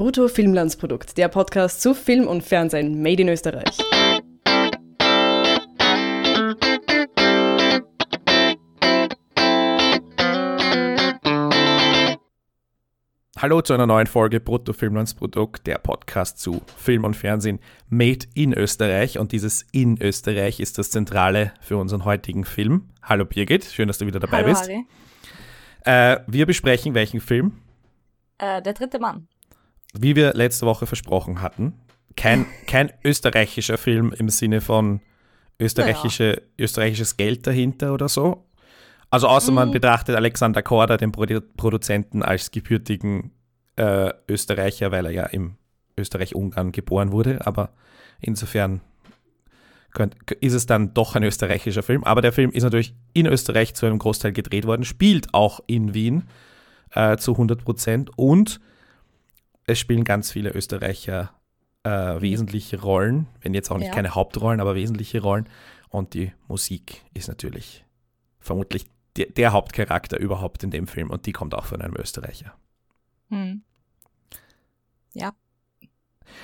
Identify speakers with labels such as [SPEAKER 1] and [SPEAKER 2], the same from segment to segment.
[SPEAKER 1] Brutto Filmlandsprodukt, der Podcast zu Film und Fernsehen made in Österreich.
[SPEAKER 2] Hallo zu einer neuen Folge Brutto Filmlandsprodukt, der Podcast zu Film und Fernsehen made in Österreich. Und dieses in Österreich ist das Zentrale für unseren heutigen Film. Hallo Birgit, schön, dass du wieder dabei
[SPEAKER 3] Hallo,
[SPEAKER 2] bist.
[SPEAKER 3] Harry.
[SPEAKER 2] Äh, wir besprechen welchen Film?
[SPEAKER 3] Äh, der dritte Mann.
[SPEAKER 2] Wie wir letzte Woche versprochen hatten. Kein, kein österreichischer Film im Sinne von österreichische, österreichisches Geld dahinter oder so. Also außer man
[SPEAKER 3] Mhm.
[SPEAKER 2] betrachtet Alexander Korda, den Produ Produzenten, als gebürtigen äh, Österreicher, weil er ja im Österreich-Ungarn geboren wurde. Aber insofern könnt, ist es dann doch ein österreichischer Film. Aber der Film ist natürlich in Österreich zu einem Großteil gedreht worden, spielt auch in Wien äh, zu 100 Prozent und es spielen ganz viele Österreicher äh, wesentliche Rollen, wenn jetzt auch nicht
[SPEAKER 3] Ja.
[SPEAKER 2] keine Hauptrollen, aber wesentliche Rollen. Und die Musik ist natürlich vermutlich der, der Hauptcharakter überhaupt in dem Film und die kommt auch von einem Österreicher.
[SPEAKER 3] Hm. Ja.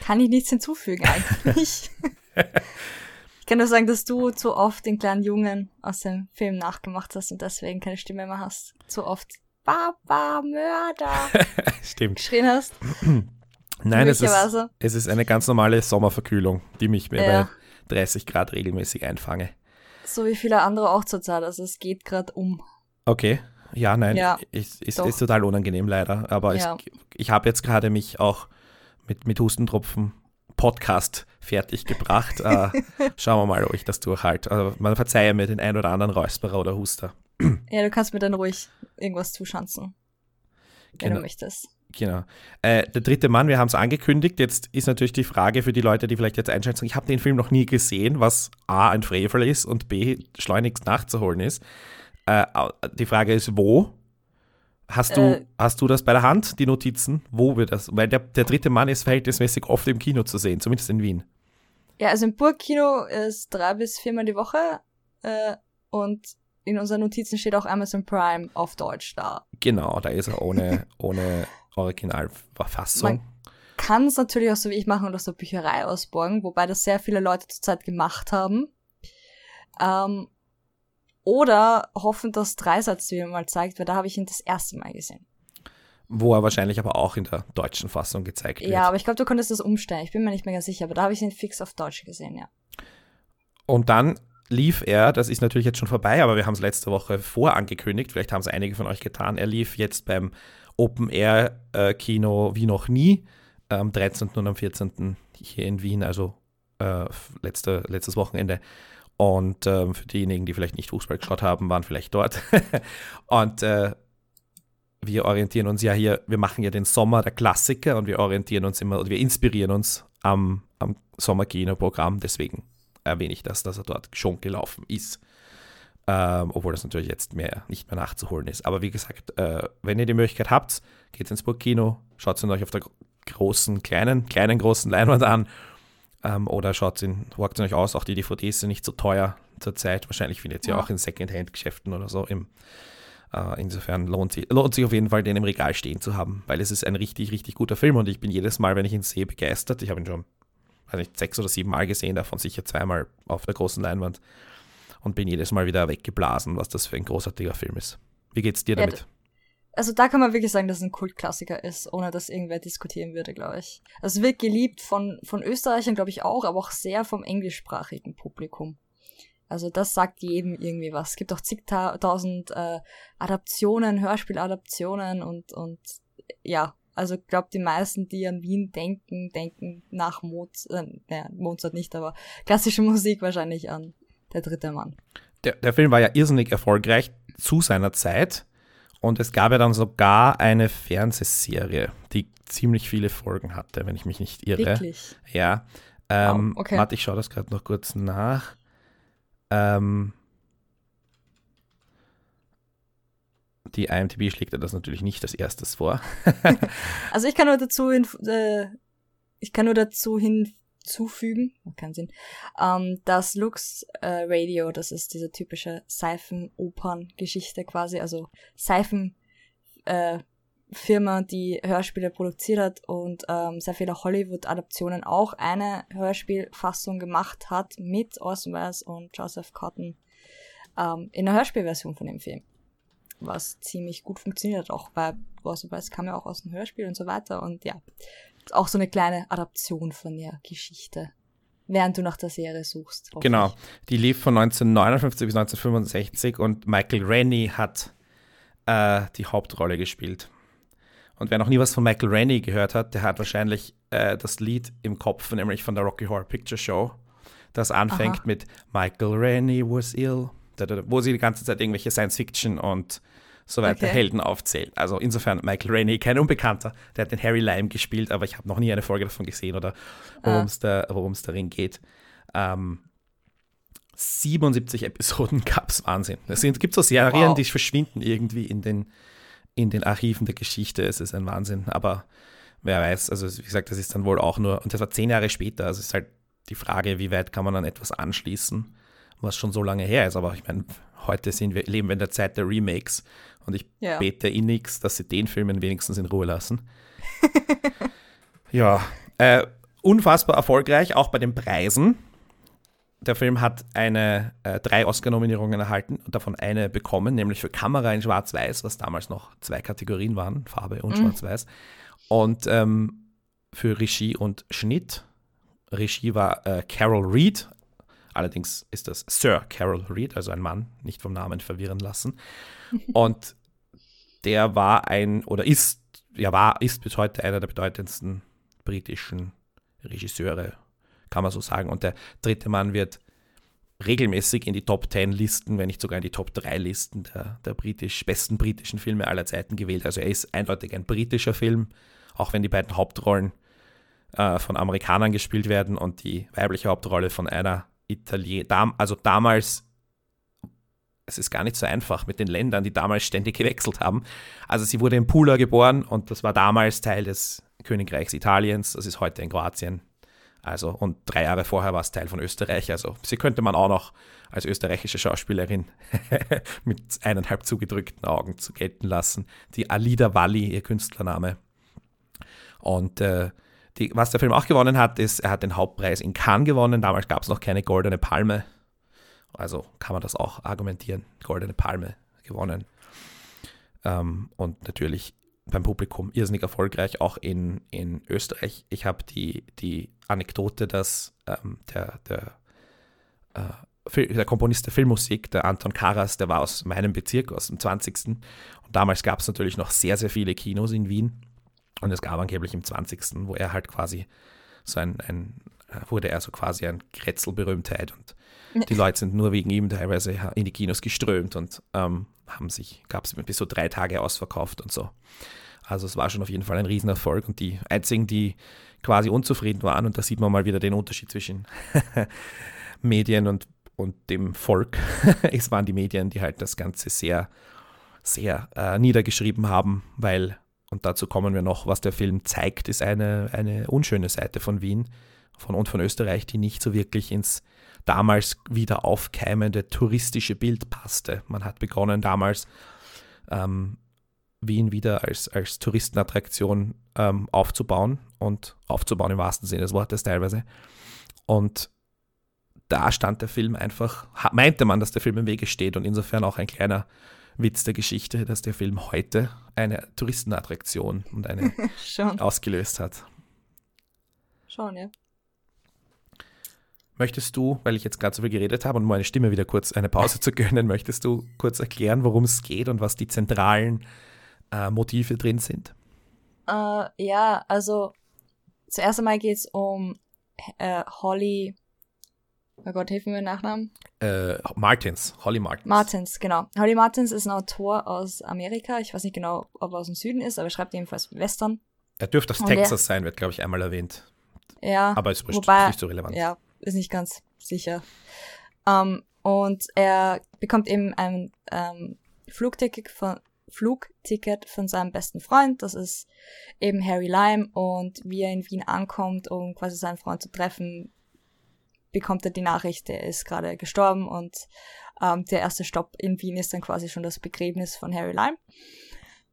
[SPEAKER 3] Kann ich nichts hinzufügen eigentlich. ich kann nur sagen, dass du zu oft den kleinen Jungen aus dem Film nachgemacht hast und deswegen keine Stimme mehr hast. Zu oft Papa, Mörder
[SPEAKER 2] Stimmt.
[SPEAKER 3] geschrien hast.
[SPEAKER 2] Nein, es ist, es ist eine ganz normale Sommerverkühlung, die mich mir
[SPEAKER 3] Ja.
[SPEAKER 2] bei 30 Grad regelmäßig einfange.
[SPEAKER 3] So wie viele andere auch zurzeit. Also es geht gerade um.
[SPEAKER 2] Okay. Ja, nein,
[SPEAKER 3] Ja,
[SPEAKER 2] ist, ist,
[SPEAKER 3] doch.
[SPEAKER 2] ist total unangenehm leider. Aber
[SPEAKER 3] Ja.
[SPEAKER 2] es, ich habe jetzt gerade mich auch mit, mit Hustentropfen Podcast fertig gebracht. äh, schauen wir mal, ob ich das durchhalte. Also man verzeihe mir den ein oder anderen Räusperer oder Huster.
[SPEAKER 3] Ja, du kannst mir dann ruhig irgendwas zuschanzen, wenn
[SPEAKER 2] Genau.
[SPEAKER 3] du möchtest.
[SPEAKER 2] Genau. Äh, der dritte Mann, wir haben es angekündigt. Jetzt ist natürlich die Frage für die Leute, die vielleicht jetzt einschätzen, ich habe den Film noch nie gesehen, was A, ein Frevel ist und B, schleunigst nachzuholen ist. Äh, die Frage ist, wo? Hast du,
[SPEAKER 3] Äh.
[SPEAKER 2] hast du das bei der Hand, die Notizen? Wo wir das? Weil der, der dritte Mann ist verhältnismäßig oft im Kino zu sehen, zumindest in Wien.
[SPEAKER 3] Ja, also im Burgkino ist drei bis viermal die Woche äh, und in unseren Notizen steht auch Amazon Prime auf Deutsch da.
[SPEAKER 2] Genau, da ist er ohne, ohne Originalverfassung.
[SPEAKER 3] Man kann es natürlich auch so wie ich machen und aus der Bücherei ausborgen, wobei das sehr viele Leute zurzeit gemacht haben. Ähm, oder hoffen, dass Dreisatz wieder mal zeigt, weil da habe ich ihn das erste Mal gesehen.
[SPEAKER 2] Wo er wahrscheinlich aber auch in der deutschen Fassung gezeigt wird.
[SPEAKER 3] Ja, aber ich glaube, du konntest das umstellen. Ich bin mir nicht mehr ganz sicher, aber da habe ich ihn fix auf Deutsch gesehen, ja.
[SPEAKER 2] Und dann lief er, das ist natürlich jetzt schon vorbei, aber wir haben es letzte Woche vorangekündigt, vielleicht haben es einige von euch getan, er lief jetzt beim Open Air äh, wie noch nie, am 13. und am 14. hier in Wien, also äh, letzte, letztes Wochenende. Und ähm, für diejenigen, die vielleicht nicht Fußball geschaut haben, waren vielleicht dort. und äh, wir orientieren uns ja hier, wir machen ja den Sommer der Klassiker und wir orientieren uns immer, wir inspirieren uns am, am Sommerkino-Programm, deswegen erwähne ich das, dass er dort schon gelaufen ist. Ähm, obwohl das natürlich jetzt mehr, nicht mehr nachzuholen ist. Aber wie gesagt, äh, wenn ihr die Möglichkeit habt, geht ins Burgkino, schaut ihn euch auf der gro- großen, kleinen, kleinen, großen Leinwand an. Ähm, oder schaut ihn, walkt ihn euch aus. Auch die DVDs sind nicht so teuer zurzeit. Wahrscheinlich findet ihr
[SPEAKER 3] Ja.
[SPEAKER 2] auch in Secondhand-Geschäften oder so. Im, äh, insofern lohnt sich, lohnt sich auf jeden Fall, den im Regal stehen zu haben, weil es ist ein richtig, richtig guter Film und ich bin jedes Mal, wenn ich ihn sehe, begeistert. Ich habe ihn schon weiß nicht, sechs oder sieben Mal gesehen, davon sicher zweimal auf der großen Leinwand und bin jedes Mal wieder weggeblasen, was das für ein großartiger Film ist. Wie geht's dir
[SPEAKER 3] Ja,
[SPEAKER 2] damit?
[SPEAKER 3] Also da kann man wirklich sagen, dass es ein Kultklassiker ist, ohne dass irgendwer diskutieren würde, glaube ich. Also es wird geliebt von, von Österreichern, glaube ich auch, aber auch sehr vom englischsprachigen Publikum. Also das sagt jedem irgendwie was. Es gibt auch zigtausend äh, Adaptionen, Hörspieladaptionen und, und ja, also ich glaube, die meisten, die an Wien denken, denken nach Mozart, äh, naja, Mozart nicht, aber klassische Musik wahrscheinlich an der dritte Mann.
[SPEAKER 2] Der, der Film war ja irrsinnig erfolgreich zu seiner Zeit und es gab ja dann sogar eine Fernsehserie, die ziemlich viele Folgen hatte, wenn ich mich nicht irre.
[SPEAKER 3] Wirklich.
[SPEAKER 2] Ja. Ähm,
[SPEAKER 3] Wow, okay.
[SPEAKER 2] Warte, ich schaue das gerade noch kurz nach. Ähm, die IMDb schlägt ja das natürlich nicht als erstes vor.
[SPEAKER 3] Also ich kann nur dazu hin, äh, ich kann nur dazu hinzufügen, keinen Sinn, ähm, dass Lux äh, Radio, das ist diese typische Seifenopern-Geschichte quasi, also Seifen, äh, Firma, die Hörspiele produziert hat und ähm, sehr viele Hollywood-Adaptionen auch eine Hörspielfassung gemacht hat mit Orson Welles und Joseph Cotton ähm, in der Hörspielversion von dem Film. Was ziemlich gut funktioniert hat, auch weil Orson Welles kam ja auch aus dem Hörspiel und so weiter und ja, auch so eine kleine Adaption von der Geschichte während du nach der Serie suchst.
[SPEAKER 2] Genau, die lief von 1959 bis 1965 und Michael Rennie hat äh, die Hauptrolle gespielt. Und wer noch nie was von Michael Rennie gehört hat, der hat wahrscheinlich äh, das Lied im Kopf, nämlich von der Rocky Horror Picture Show, das anfängt Aha. mit Michael Rennie was ill, wo sie die ganze Zeit irgendwelche Science-Fiction und so weiter okay. Helden aufzählt. Also insofern Michael Rennie, kein Unbekannter, der hat den Harry Lime gespielt, aber ich habe noch nie eine Folge davon gesehen oder worum es ah. da, darin geht. Ähm, 77 Episoden gab es Wahnsinn. Es gibt so Serien, wow. die verschwinden irgendwie in den in den Archiven der Geschichte. Es ist ein Wahnsinn, aber wer weiß, also wie gesagt, das ist dann wohl auch nur, und das war zehn Jahre später, also es ist halt die Frage, wie weit kann man an etwas anschließen, was schon so lange her ist, aber ich meine, heute sind wir, leben wir in der Zeit der Remakes und ich ja. bete innigst, dass sie den Filmen wenigstens in Ruhe lassen. ja, äh, unfassbar erfolgreich, auch bei den Preisen der Film hat eine, äh, drei Oscar-Nominierungen erhalten und davon eine bekommen, nämlich für Kamera in Schwarz-Weiß, was damals noch zwei Kategorien waren, Farbe und mhm. Schwarz-Weiß. Und ähm, für Regie und Schnitt. Regie war äh, Carol Reed. Allerdings ist das Sir Carol Reed, also ein Mann, nicht vom Namen verwirren lassen. Und der war ein, oder ist, ja, war, ist bis heute einer der bedeutendsten britischen Regisseure kann man so sagen. Und der dritte Mann wird regelmäßig in die Top 10 Listen, wenn nicht sogar in die Top 3 Listen der, der britisch, besten britischen Filme aller Zeiten gewählt. Also er ist eindeutig ein britischer Film, auch wenn die beiden Hauptrollen äh, von Amerikanern gespielt werden und die weibliche Hauptrolle von einer Italienerin, also damals es ist gar nicht so einfach mit den Ländern, die damals ständig gewechselt haben. Also sie wurde in Pula geboren und das war damals Teil des Königreichs Italiens, das ist heute in Kroatien also, und drei Jahre vorher war es Teil von Österreich. Also, sie könnte man auch noch als österreichische Schauspielerin mit eineinhalb zugedrückten Augen zu gelten lassen. Die Alida Walli, ihr Künstlername. Und äh, die, was der Film auch gewonnen hat, ist, er hat den Hauptpreis in Cannes gewonnen. Damals gab es noch keine Goldene Palme. Also kann man das auch argumentieren. Goldene Palme gewonnen. Ähm, und natürlich beim Publikum irrsinnig erfolgreich, auch in, in Österreich. Ich habe die, die Anekdote, dass ähm, der, der, äh, der Komponist der Filmmusik, der Anton Karas, der war aus meinem Bezirk, aus dem 20. Und damals gab es natürlich noch sehr, sehr viele Kinos in Wien. Und es gab angeblich im 20., wo er halt quasi so ein, ein äh, wurde er so quasi ein Kretzelberühmtheit und die Leute sind nur wegen ihm teilweise in die Kinos geströmt und ähm, haben sich, gab es bis so drei Tage ausverkauft und so. Also es war schon auf jeden Fall ein Riesenerfolg und die einzigen, die quasi unzufrieden waren, und da sieht man mal wieder den Unterschied zwischen Medien und, und dem Volk, es waren die Medien, die halt das Ganze sehr, sehr äh, niedergeschrieben haben, weil, und dazu kommen wir noch, was der Film zeigt, ist eine, eine unschöne Seite von Wien von, und von Österreich, die nicht so wirklich ins damals wieder aufkeimende touristische Bild passte. Man hat begonnen damals ähm, Wien wieder als, als Touristenattraktion ähm, aufzubauen und aufzubauen im wahrsten Sinne des Wortes teilweise. Und da stand der Film einfach, meinte man, dass der Film im Wege steht und insofern auch ein kleiner Witz der Geschichte, dass der Film heute eine Touristenattraktion und eine ausgelöst hat.
[SPEAKER 3] Schon, ja.
[SPEAKER 2] Möchtest du, weil ich jetzt gerade so viel geredet habe und meine Stimme wieder kurz eine Pause zu gönnen, möchtest du kurz erklären, worum es geht und was die zentralen äh, Motive drin sind?
[SPEAKER 3] Uh, ja, also zuerst einmal geht es um äh, Holly. Oh Gott, hilf mir Nachnamen.
[SPEAKER 2] Äh, Martins, Holly Martins.
[SPEAKER 3] Martins, genau. Holly Martins ist ein Autor aus Amerika. Ich weiß nicht genau, ob er aus dem Süden ist, aber er schreibt jedenfalls Western.
[SPEAKER 2] Er dürfte aus Texas der, sein, wird, glaube ich, einmal erwähnt.
[SPEAKER 3] Ja.
[SPEAKER 2] Aber ist wobei, nicht so relevant.
[SPEAKER 3] Ja, ist nicht ganz sicher. Um, ähm, und er bekommt eben ein ähm, Flugticket von, Flugticket von seinem besten Freund. Das ist eben Harry Lime. Und wie er in Wien ankommt, um quasi seinen Freund zu treffen, bekommt er die Nachricht, er ist gerade gestorben und ähm, der erste Stopp in Wien ist dann quasi schon das Begräbnis von Harry Lime.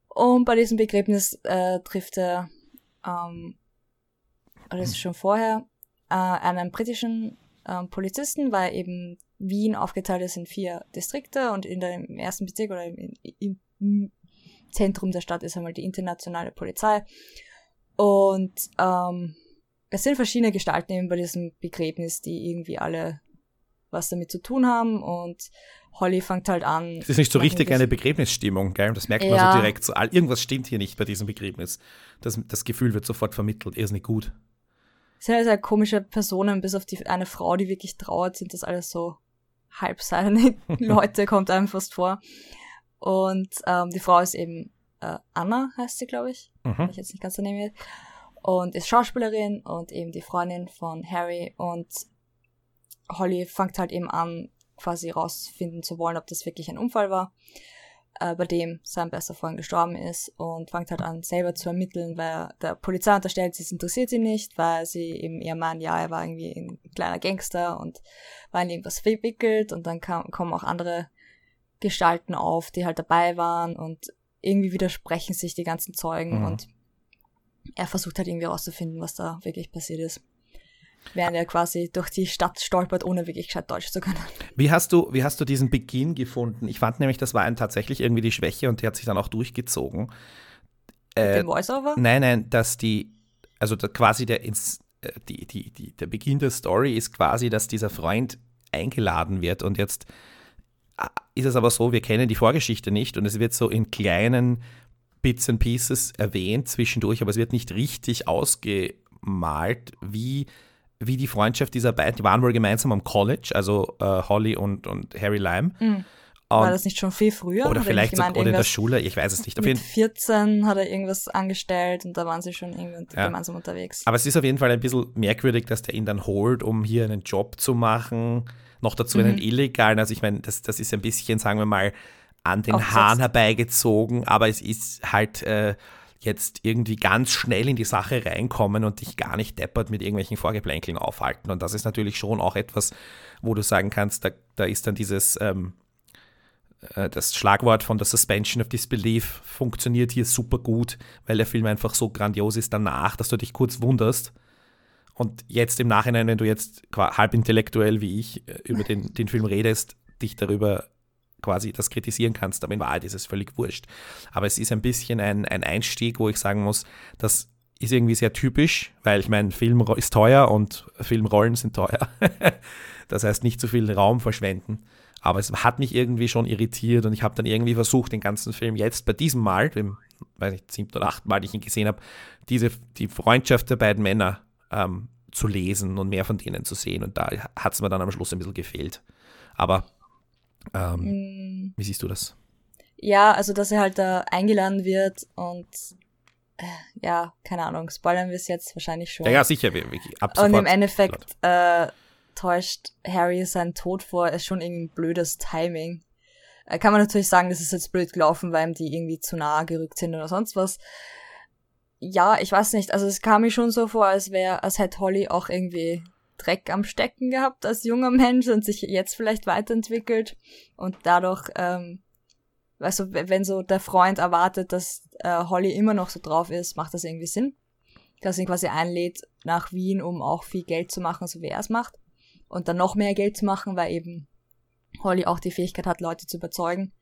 [SPEAKER 3] Und bei diesem Begräbnis äh, trifft er, ähm, oder das ist schon vorher, äh, einen britischen ähm, Polizisten, weil eben Wien aufgeteilt ist in vier Distrikte und in der, im ersten Bezirk oder im, im, im Zentrum der Stadt ist einmal die internationale Polizei. Und ähm, es sind verschiedene Gestalten eben bei diesem Begräbnis, die irgendwie alle was damit zu tun haben und Holly fängt halt an.
[SPEAKER 2] Es ist nicht so richtig eine Begräbnisstimmung, gell? Das merkt man ja. so direkt. So, irgendwas stimmt hier nicht bei diesem Begräbnis. Das, das Gefühl wird sofort vermittelt. Er ist nicht gut.
[SPEAKER 3] Es sind sehr komische Personen, bis auf die eine Frau, die wirklich trauert, sind das alles so halbseidene Leute, kommt einem fast vor. Und ähm, die Frau ist eben äh, Anna, heißt sie, glaube ich. Mhm. Ich jetzt nicht ganz daneben. Und ist Schauspielerin und eben die Freundin von Harry. Und Holly fängt halt eben an, quasi rausfinden zu wollen, ob das wirklich ein Unfall war, äh, bei dem sein bester Freund gestorben ist und fängt halt an, selber zu ermitteln, weil der Polizei unterstellt, es interessiert sie nicht, weil sie eben ihr Mann, ja, er war irgendwie ein kleiner Gangster und war in irgendwas verwickelt und dann kam, kommen auch andere Gestalten auf, die halt dabei waren und irgendwie widersprechen sich die ganzen Zeugen mhm. und er versucht halt irgendwie rauszufinden, was da wirklich passiert ist während er quasi durch die Stadt stolpert, ohne wirklich gescheit Deutsch zu können.
[SPEAKER 2] Wie hast du, wie hast du diesen Beginn gefunden? Ich fand nämlich, das war ein tatsächlich irgendwie die Schwäche und die hat sich dann auch durchgezogen.
[SPEAKER 3] Äh, Dem Voiceover?
[SPEAKER 2] Nein, nein, dass die, also da quasi der, ins, äh, die, die, die, der Beginn der Story ist quasi, dass dieser Freund eingeladen wird und jetzt äh, ist es aber so, wir kennen die Vorgeschichte nicht und es wird so in kleinen Bits and Pieces erwähnt zwischendurch, aber es wird nicht richtig ausgemalt, wie wie die Freundschaft dieser beiden, die waren wohl gemeinsam am College, also äh, Holly und, und Harry Lime.
[SPEAKER 3] Mhm. War das nicht schon viel früher?
[SPEAKER 2] Oder vielleicht gemeint, oder in der Schule, ich weiß es nicht.
[SPEAKER 3] Auf mit 14 hat er irgendwas angestellt und da waren sie schon irgendwie ja. gemeinsam unterwegs.
[SPEAKER 2] Aber es ist auf jeden Fall ein bisschen merkwürdig, dass der ihn dann holt, um hier einen Job zu machen. Noch dazu mhm. einen illegalen. Also ich meine, das, das ist ein bisschen, sagen wir mal, an den Aufsatz. Haaren herbeigezogen, aber es ist halt äh, jetzt irgendwie ganz schnell in die Sache reinkommen und dich gar nicht deppert mit irgendwelchen Vorgeplänkeln aufhalten. Und das ist natürlich schon auch etwas, wo du sagen kannst, da, da ist dann dieses, ähm, äh, das Schlagwort von der Suspension of Disbelief funktioniert hier super gut, weil der Film einfach so grandios ist danach, dass du dich kurz wunderst. Und jetzt im Nachhinein, wenn du jetzt halb intellektuell wie ich äh, über den, den Film redest, dich darüber quasi das kritisieren kannst, aber in Wahrheit ist es völlig wurscht. Aber es ist ein bisschen ein, ein Einstieg, wo ich sagen muss, das ist irgendwie sehr typisch, weil ich meine, Film ist teuer und Filmrollen sind teuer. das heißt, nicht zu viel Raum verschwenden. Aber es hat mich irgendwie schon irritiert und ich habe dann irgendwie versucht, den ganzen Film jetzt bei diesem Mal, dem, weiß ich, siebten oder achten Mal, die ich ihn gesehen habe, die Freundschaft der beiden Männer ähm, zu lesen und mehr von denen zu sehen. Und da hat es mir dann am Schluss ein bisschen gefehlt. Aber ähm, mm. Wie siehst du das?
[SPEAKER 3] Ja, also dass er halt da eingeladen wird und äh, ja, keine Ahnung, spoilern wir es jetzt wahrscheinlich schon.
[SPEAKER 2] Ja, ja sicher. Wir, wir,
[SPEAKER 3] ab und im Endeffekt äh, täuscht Harry seinen Tod vor, ist schon irgendwie ein blödes Timing. Äh, kann man natürlich sagen, das ist jetzt blöd gelaufen, weil ihm die irgendwie zu nahe gerückt sind oder sonst was. Ja, ich weiß nicht. Also es kam mir schon so vor, als wäre, als hätte Holly auch irgendwie Dreck am Stecken gehabt als junger Mensch und sich jetzt vielleicht weiterentwickelt und dadurch, ähm, du, wenn so der Freund erwartet, dass äh, Holly immer noch so drauf ist, macht das irgendwie Sinn. Dass ihn quasi einlädt nach Wien, um auch viel Geld zu machen, so wie er es macht. Und dann noch mehr Geld zu machen, weil eben Holly auch die Fähigkeit hat, Leute zu überzeugen.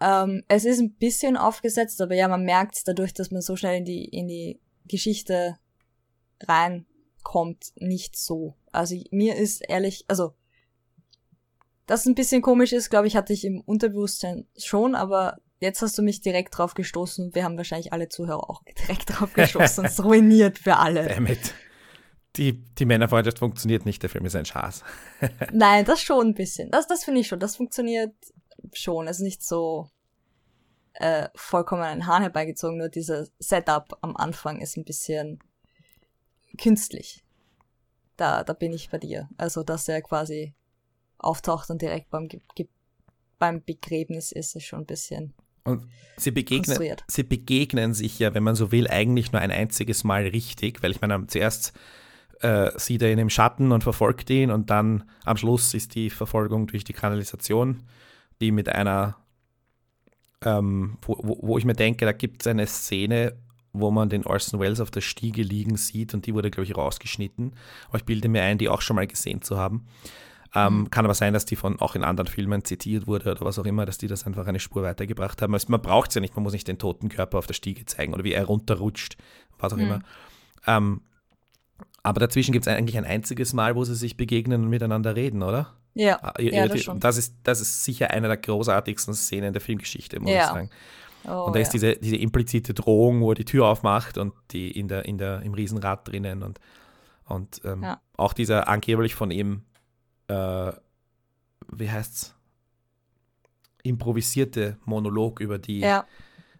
[SPEAKER 3] Ähm, es ist ein bisschen aufgesetzt, aber ja, man merkt dadurch, dass man so schnell in die, in die Geschichte rein kommt nicht so. Also mir ist ehrlich, also das ein bisschen komisch ist, glaube ich, hatte ich im Unterbewusstsein schon, aber jetzt hast du mich direkt drauf gestoßen. Wir haben wahrscheinlich alle Zuhörer auch direkt drauf gestoßen. Es ruiniert für alle.
[SPEAKER 2] Damit. Die, die Männerfreundschaft funktioniert nicht, der Film ist ein Schaß.
[SPEAKER 3] Nein, das schon ein bisschen. Das, das finde ich schon. Das funktioniert schon. Es ist nicht so äh, vollkommen ein Hahn herbeigezogen, nur dieser Setup am Anfang ist ein bisschen künstlich. Da, da bin ich bei dir. Also, dass er quasi auftaucht und direkt beim, beim Begräbnis ist, ist schon ein bisschen.
[SPEAKER 2] Und sie begegnen, sie begegnen sich ja, wenn man so will, eigentlich nur ein einziges Mal richtig, weil ich meine, zuerst äh, sieht er ihn im Schatten und verfolgt ihn und dann am Schluss ist die Verfolgung durch die Kanalisation, die mit einer ähm, wo, wo, wo ich mir denke, da gibt es eine Szene, wo man den Orson Welles auf der Stiege liegen sieht und die wurde, glaube ich, rausgeschnitten. Aber ich bilde mir ein, die auch schon mal gesehen zu haben. Ähm, mhm. Kann aber sein, dass die von auch in anderen Filmen zitiert wurde oder was auch immer, dass die das einfach eine Spur weitergebracht haben. Also man braucht es ja nicht, man muss nicht den toten Körper auf der Stiege zeigen oder wie er runterrutscht, was auch mhm. immer. Ähm, aber dazwischen gibt es eigentlich ein einziges Mal, wo sie sich begegnen und miteinander reden, oder?
[SPEAKER 3] Ja, ah, ja das, schon.
[SPEAKER 2] das, ist, das ist sicher eine der großartigsten Szenen der Filmgeschichte, muss ja. ich sagen. Oh, und da ist ja. diese, diese implizite Drohung, wo er die Tür aufmacht und die in der, in der, im Riesenrad drinnen und, und ähm, ja. auch dieser angeblich von ihm, äh, wie heißt's, improvisierte Monolog über die
[SPEAKER 3] ja.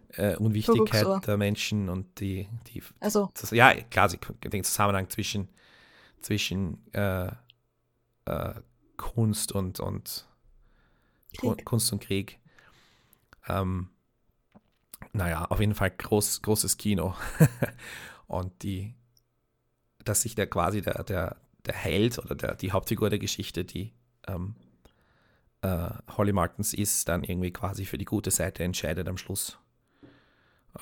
[SPEAKER 2] äh, Unwichtigkeit der Menschen und die, die
[SPEAKER 3] also.
[SPEAKER 2] Das, ja, klar, den Zusammenhang zwischen, zwischen äh, äh, Kunst und, und Kunst und Krieg. Ähm, naja, auf jeden Fall groß, großes Kino. und die, dass sich der quasi der, der, der Held oder der, die Hauptfigur der Geschichte, die ähm, äh, Holly Martins ist, dann irgendwie quasi für die gute Seite entscheidet am Schluss.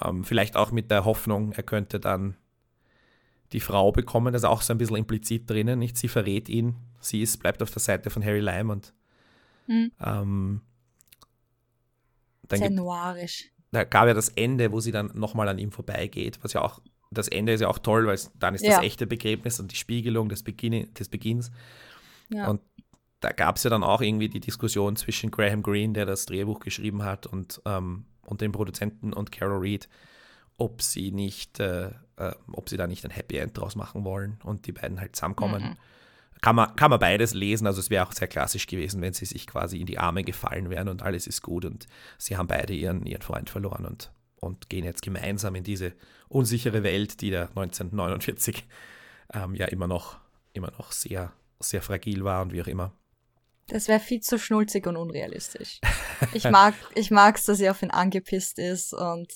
[SPEAKER 2] Ähm, vielleicht auch mit der Hoffnung, er könnte dann die Frau bekommen, das ist auch so ein bisschen implizit drinnen, nicht? Sie verrät ihn, sie ist, bleibt auf der Seite von Harry Lime und mhm. ähm,
[SPEAKER 3] dann Sehr noirisch
[SPEAKER 2] da gab ja das Ende, wo sie dann nochmal an ihm vorbeigeht, was ja auch, das Ende ist ja auch toll, weil dann ist ja. das echte Begräbnis und die Spiegelung des, Beginn, des Beginns. Ja. Und da gab es ja dann auch irgendwie die Diskussion zwischen Graham Greene, der das Drehbuch geschrieben hat, und, ähm, und dem Produzenten und Carol Reed, ob sie nicht, äh, äh, ob sie da nicht ein Happy End draus machen wollen und die beiden halt zusammenkommen. Mhm kann man, kann man beides lesen. Also es wäre auch sehr klassisch gewesen, wenn sie sich quasi in die Arme gefallen wären und alles ist gut und sie haben beide ihren, ihren Freund verloren und, und gehen jetzt gemeinsam in diese unsichere Welt, die da 1949 ähm, ja immer noch, immer noch sehr, sehr fragil war und wie auch immer.
[SPEAKER 3] Das wäre viel zu schnulzig und unrealistisch. Ich mag, ich mag's, dass sie auf ihn angepisst ist und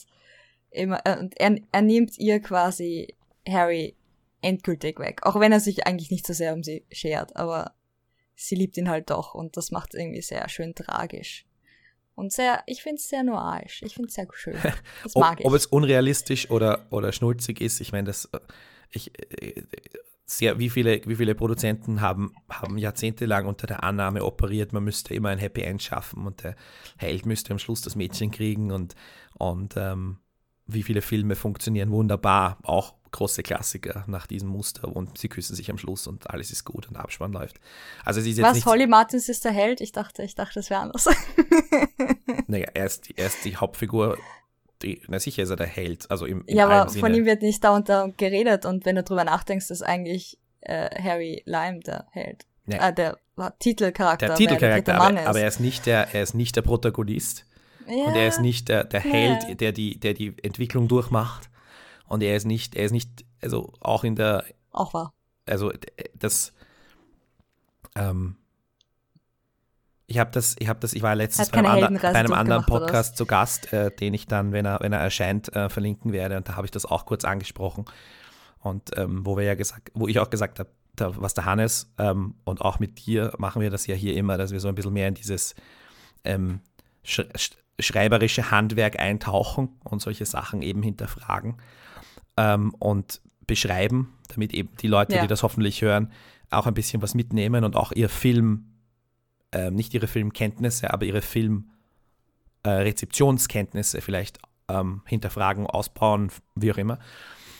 [SPEAKER 3] immer, äh, und er, er nimmt ihr quasi Harry endgültig weg. Auch wenn er sich eigentlich nicht so sehr um sie schert, aber sie liebt ihn halt doch und das macht es irgendwie sehr schön tragisch. Und sehr, ich finde es sehr noirisch. Ich finde es sehr schön. Das
[SPEAKER 2] mag ob, ich. Ob es unrealistisch oder, oder schnulzig ist, ich meine, das, ich, sehr, wie viele, wie viele Produzenten haben, haben jahrzehntelang unter der Annahme operiert, man müsste immer ein Happy End schaffen und der Held müsste am Schluss das Mädchen kriegen und, und ähm, wie viele Filme funktionieren wunderbar, auch große Klassiker nach diesem Muster und sie küssen sich am Schluss und alles ist gut und der Abspann läuft. Also sie ist jetzt
[SPEAKER 3] Was, Holly Martins ist der Held? Ich dachte, ich dachte, das wäre anders.
[SPEAKER 2] naja, er ist, er ist die Hauptfigur, die, na sicher ist er der Held, also im,
[SPEAKER 3] im Ja, aber Sinne. von ihm wird nicht da und da geredet und wenn du drüber nachdenkst, ist eigentlich äh, Harry Lime der Held. Ja. Äh, der Titelcharakter.
[SPEAKER 2] Der Titelcharakter, aber, aber, er ist nicht der, er ist nicht der Protagonist. Ja. Und er ist nicht der, der Held, ja. der, die, der die Entwicklung durchmacht. Und er ist nicht, er ist nicht, also auch in der.
[SPEAKER 3] Auch wahr.
[SPEAKER 2] Also das. Ähm, ich habe das, ich habe das, ich war letztens bei einem, bei einem anderen Podcast zu Gast, äh, den ich dann, wenn er, wenn er erscheint, äh, verlinken werde. Und da habe ich das auch kurz angesprochen. Und ähm, wo wir ja gesagt, wo ich auch gesagt habe, was der Hannes ähm, und auch mit dir machen wir das ja hier immer, dass wir so ein bisschen mehr in dieses ähm, schreiberische Handwerk eintauchen und solche Sachen eben hinterfragen ähm, und beschreiben, damit eben die Leute, ja. die das hoffentlich hören, auch ein bisschen was mitnehmen und auch ihr Film, äh, nicht ihre Filmkenntnisse, aber ihre Filmrezeptionskenntnisse äh, vielleicht ähm, hinterfragen, ausbauen, wie auch immer.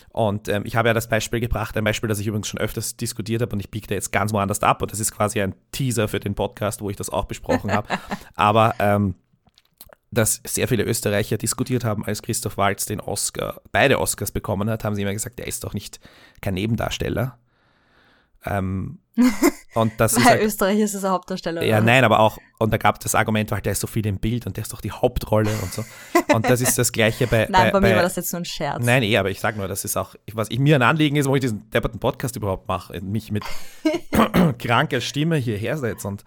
[SPEAKER 2] Und ähm, ich habe ja das Beispiel gebracht, ein Beispiel, das ich übrigens schon öfters diskutiert habe und ich biege da jetzt ganz woanders ab und das ist quasi ein Teaser für den Podcast, wo ich das auch besprochen habe. Aber ähm, dass sehr viele Österreicher diskutiert haben, als Christoph Waltz den Oscar, beide Oscars bekommen hat, haben sie immer gesagt, der ist doch nicht kein Nebendarsteller. Ähm, und das
[SPEAKER 3] Weil
[SPEAKER 2] ist halt,
[SPEAKER 3] Österreich ist es Hauptdarsteller.
[SPEAKER 2] Ja, oder? nein, aber auch, und da gab es das Argument, weil der ist so viel im Bild und der ist doch die Hauptrolle und so. Und das ist das Gleiche bei.
[SPEAKER 3] nein,
[SPEAKER 2] bei,
[SPEAKER 3] bei mir war das jetzt nur ein Scherz.
[SPEAKER 2] Nein, eh, aber ich sage nur, das ist auch, was ich mir ein Anliegen ist, wo ich diesen depperten Podcast überhaupt mache, mich mit kranker Stimme hierher setze und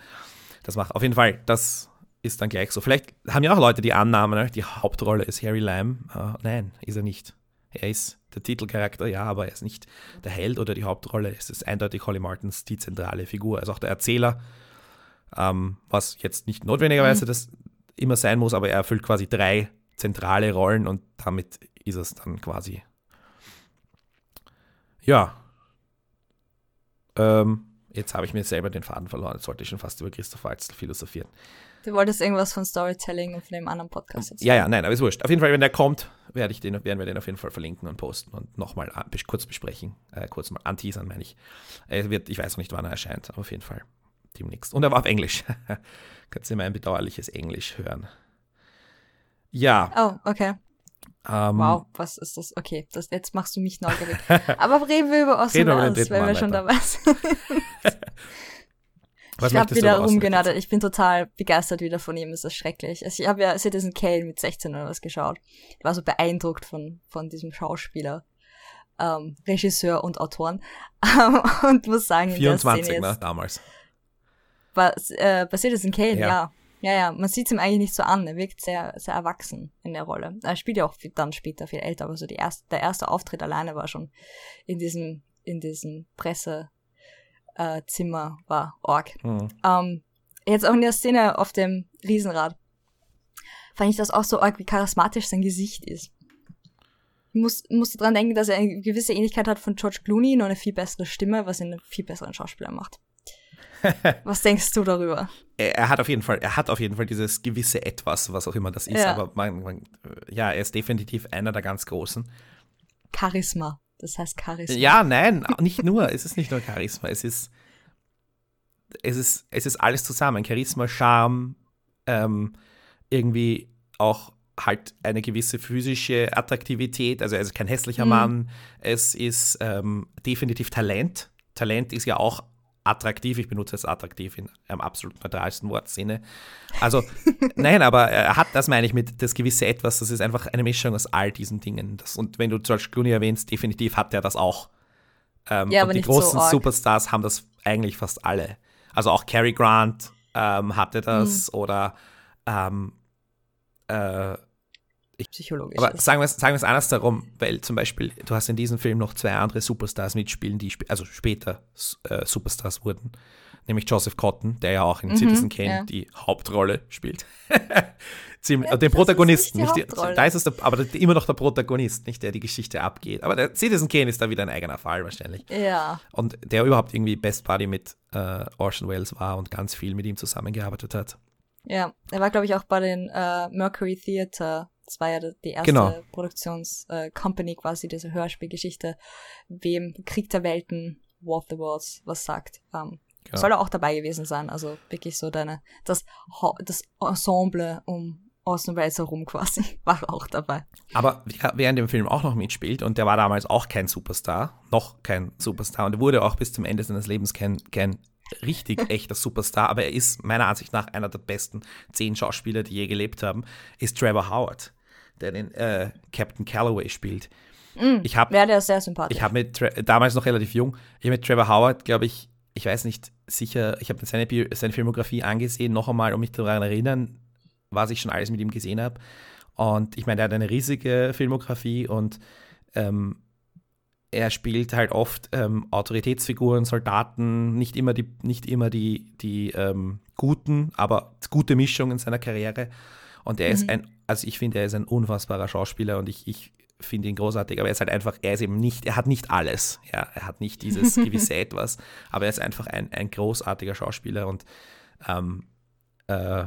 [SPEAKER 2] das mache. Auf jeden Fall, das ist dann gleich so. Vielleicht haben ja auch Leute die Annahme, ne? die Hauptrolle ist Harry Lime. Uh, nein, ist er nicht. Er ist der Titelcharakter, ja, aber er ist nicht der Held oder die Hauptrolle. Es ist eindeutig Holly Martins die zentrale Figur. Also auch der Erzähler, ähm, was jetzt nicht notwendigerweise mhm. das immer sein muss, aber er erfüllt quasi drei zentrale Rollen und damit ist es dann quasi. Ja. Ähm, jetzt habe ich mir selber den Faden verloren. Jetzt sollte ich schon fast über Christoph Waltz philosophieren.
[SPEAKER 3] Du wolltest irgendwas von Storytelling und von dem anderen Podcast
[SPEAKER 2] erzählen. Ja, ja, nein, aber ist wurscht. Auf jeden Fall, wenn der kommt, werde ich den, werden wir den auf jeden Fall verlinken und posten und nochmal kurz besprechen. Äh, kurz mal anteasern, meine ich. Er wird, ich weiß noch nicht, wann er erscheint, aber auf jeden Fall demnächst. Und er war auf Englisch. Kannst du mein bedauerliches Englisch hören. Ja.
[SPEAKER 3] Oh, okay. Ähm, wow, was ist das? Okay, das, jetzt machst du mich neugierig. Aber reden wir über Orson Welles, wenn wir schon dabei sind. Was ich habe wieder rumgenadert. Ich bin total begeistert wieder von ihm. Es ist schrecklich. Also ich habe ja Citizen Kane mit 16 oder was geschaut. Ich war so beeindruckt von, von diesem Schauspieler, ähm, Regisseur und Autoren. und muss sagen,
[SPEAKER 2] 24, ne, damals.
[SPEAKER 3] Bei, äh, bei Citizen Kane, ja. ja. Ja, ja, man sieht es ihm eigentlich nicht so an. Er wirkt sehr, sehr erwachsen in der Rolle. Er spielt ja auch dann später viel älter, aber so die erste, der erste Auftritt alleine war schon in diesem, in diesem Pressezimmer äh, war Org. Mhm. Ähm, jetzt auch in der Szene auf dem Riesenrad fand ich das auch so arg, wie charismatisch sein Gesicht ist. Ich muss, musste dran denken, dass er eine gewisse Ähnlichkeit hat von George Clooney, nur eine viel bessere Stimme, was ihn einen viel besseren Schauspieler macht. Was denkst du darüber?
[SPEAKER 2] Er, er, hat auf jeden Fall, er hat auf jeden Fall dieses gewisse Etwas, was auch immer das ist. Ja. Aber man, man, ja, er ist definitiv einer der ganz großen.
[SPEAKER 3] Charisma. Das heißt Charisma.
[SPEAKER 2] Ja, nein, nicht nur. es ist nicht nur Charisma. Es ist, es ist, es ist alles zusammen. Charisma, Charme, ähm, irgendwie auch halt eine gewisse physische Attraktivität. Also er ist kein hässlicher mhm. Mann. Es ist ähm, definitiv Talent. Talent ist ja auch attraktiv. Ich benutze es attraktiv in einem absolut neutralsten Wortsinne. Also, nein, aber er hat, das meine ich mit das gewisse Etwas, das ist einfach eine Mischung aus all diesen Dingen. Das, und wenn du George Clooney erwähnst, definitiv hat er das auch. Ähm, ja, und die großen so Superstars haben das eigentlich fast alle. Also auch Cary Grant ähm, hatte das mhm. oder ähm, äh,
[SPEAKER 3] ich, psychologisch.
[SPEAKER 2] Aber sagen wir, sagen wir es anders darum, weil zum Beispiel, du hast in diesem Film noch zwei andere Superstars mitspielen, die sp also später äh, Superstars wurden. Nämlich Joseph Cotton, der ja auch in mhm, Citizen Kane ja. die Hauptrolle spielt. Ziemlich, ja, den Protagonisten. Nicht die, da ist es der, aber immer noch der Protagonist, nicht der die Geschichte abgeht. Aber der Citizen Kane ist da wieder ein eigener Fall wahrscheinlich.
[SPEAKER 3] Ja.
[SPEAKER 2] Und der überhaupt irgendwie Best Buddy mit äh, Orson Welles war und ganz viel mit ihm zusammengearbeitet hat.
[SPEAKER 3] Ja, er war, glaube ich, auch bei den äh, Mercury Theater das war ja die erste genau. Produktionscompany äh, quasi, diese Hörspielgeschichte, wem Krieg der Welten, War of the Worlds was sagt. Ähm, genau. Soll er auch dabei gewesen sein, also wirklich so deine, das, das Ensemble um Orson Welles herum quasi, war auch dabei.
[SPEAKER 2] Aber wer in dem Film auch noch mitspielt, und der war damals auch kein Superstar, noch kein Superstar, und er wurde auch bis zum Ende seines Lebens kein, kein richtig echter Superstar, aber er ist meiner Ansicht nach einer der besten zehn Schauspieler, die je gelebt haben, ist Trevor Howard der den äh, Captain Calloway spielt.
[SPEAKER 3] Mm, ich hab, ja, der ist sehr sympathisch.
[SPEAKER 2] Ich habe mit, damals noch relativ jung, ich habe mit Trevor Howard, glaube ich, ich weiß nicht sicher, ich habe seine, seine Filmografie angesehen, noch einmal, um mich daran zu erinnern, was ich schon alles mit ihm gesehen habe. Und ich meine, er hat eine riesige Filmografie und ähm, er spielt halt oft ähm, Autoritätsfiguren, Soldaten, nicht immer die, nicht immer die, die ähm, guten, aber gute Mischung in seiner Karriere. Und er mhm. ist ein, also ich finde, er ist ein unfassbarer Schauspieler und ich, ich finde ihn großartig, aber er ist halt einfach, er ist eben nicht, er hat nicht alles. Ja, er hat nicht dieses gewisse Etwas, aber er ist einfach ein, ein großartiger Schauspieler und ähm, äh,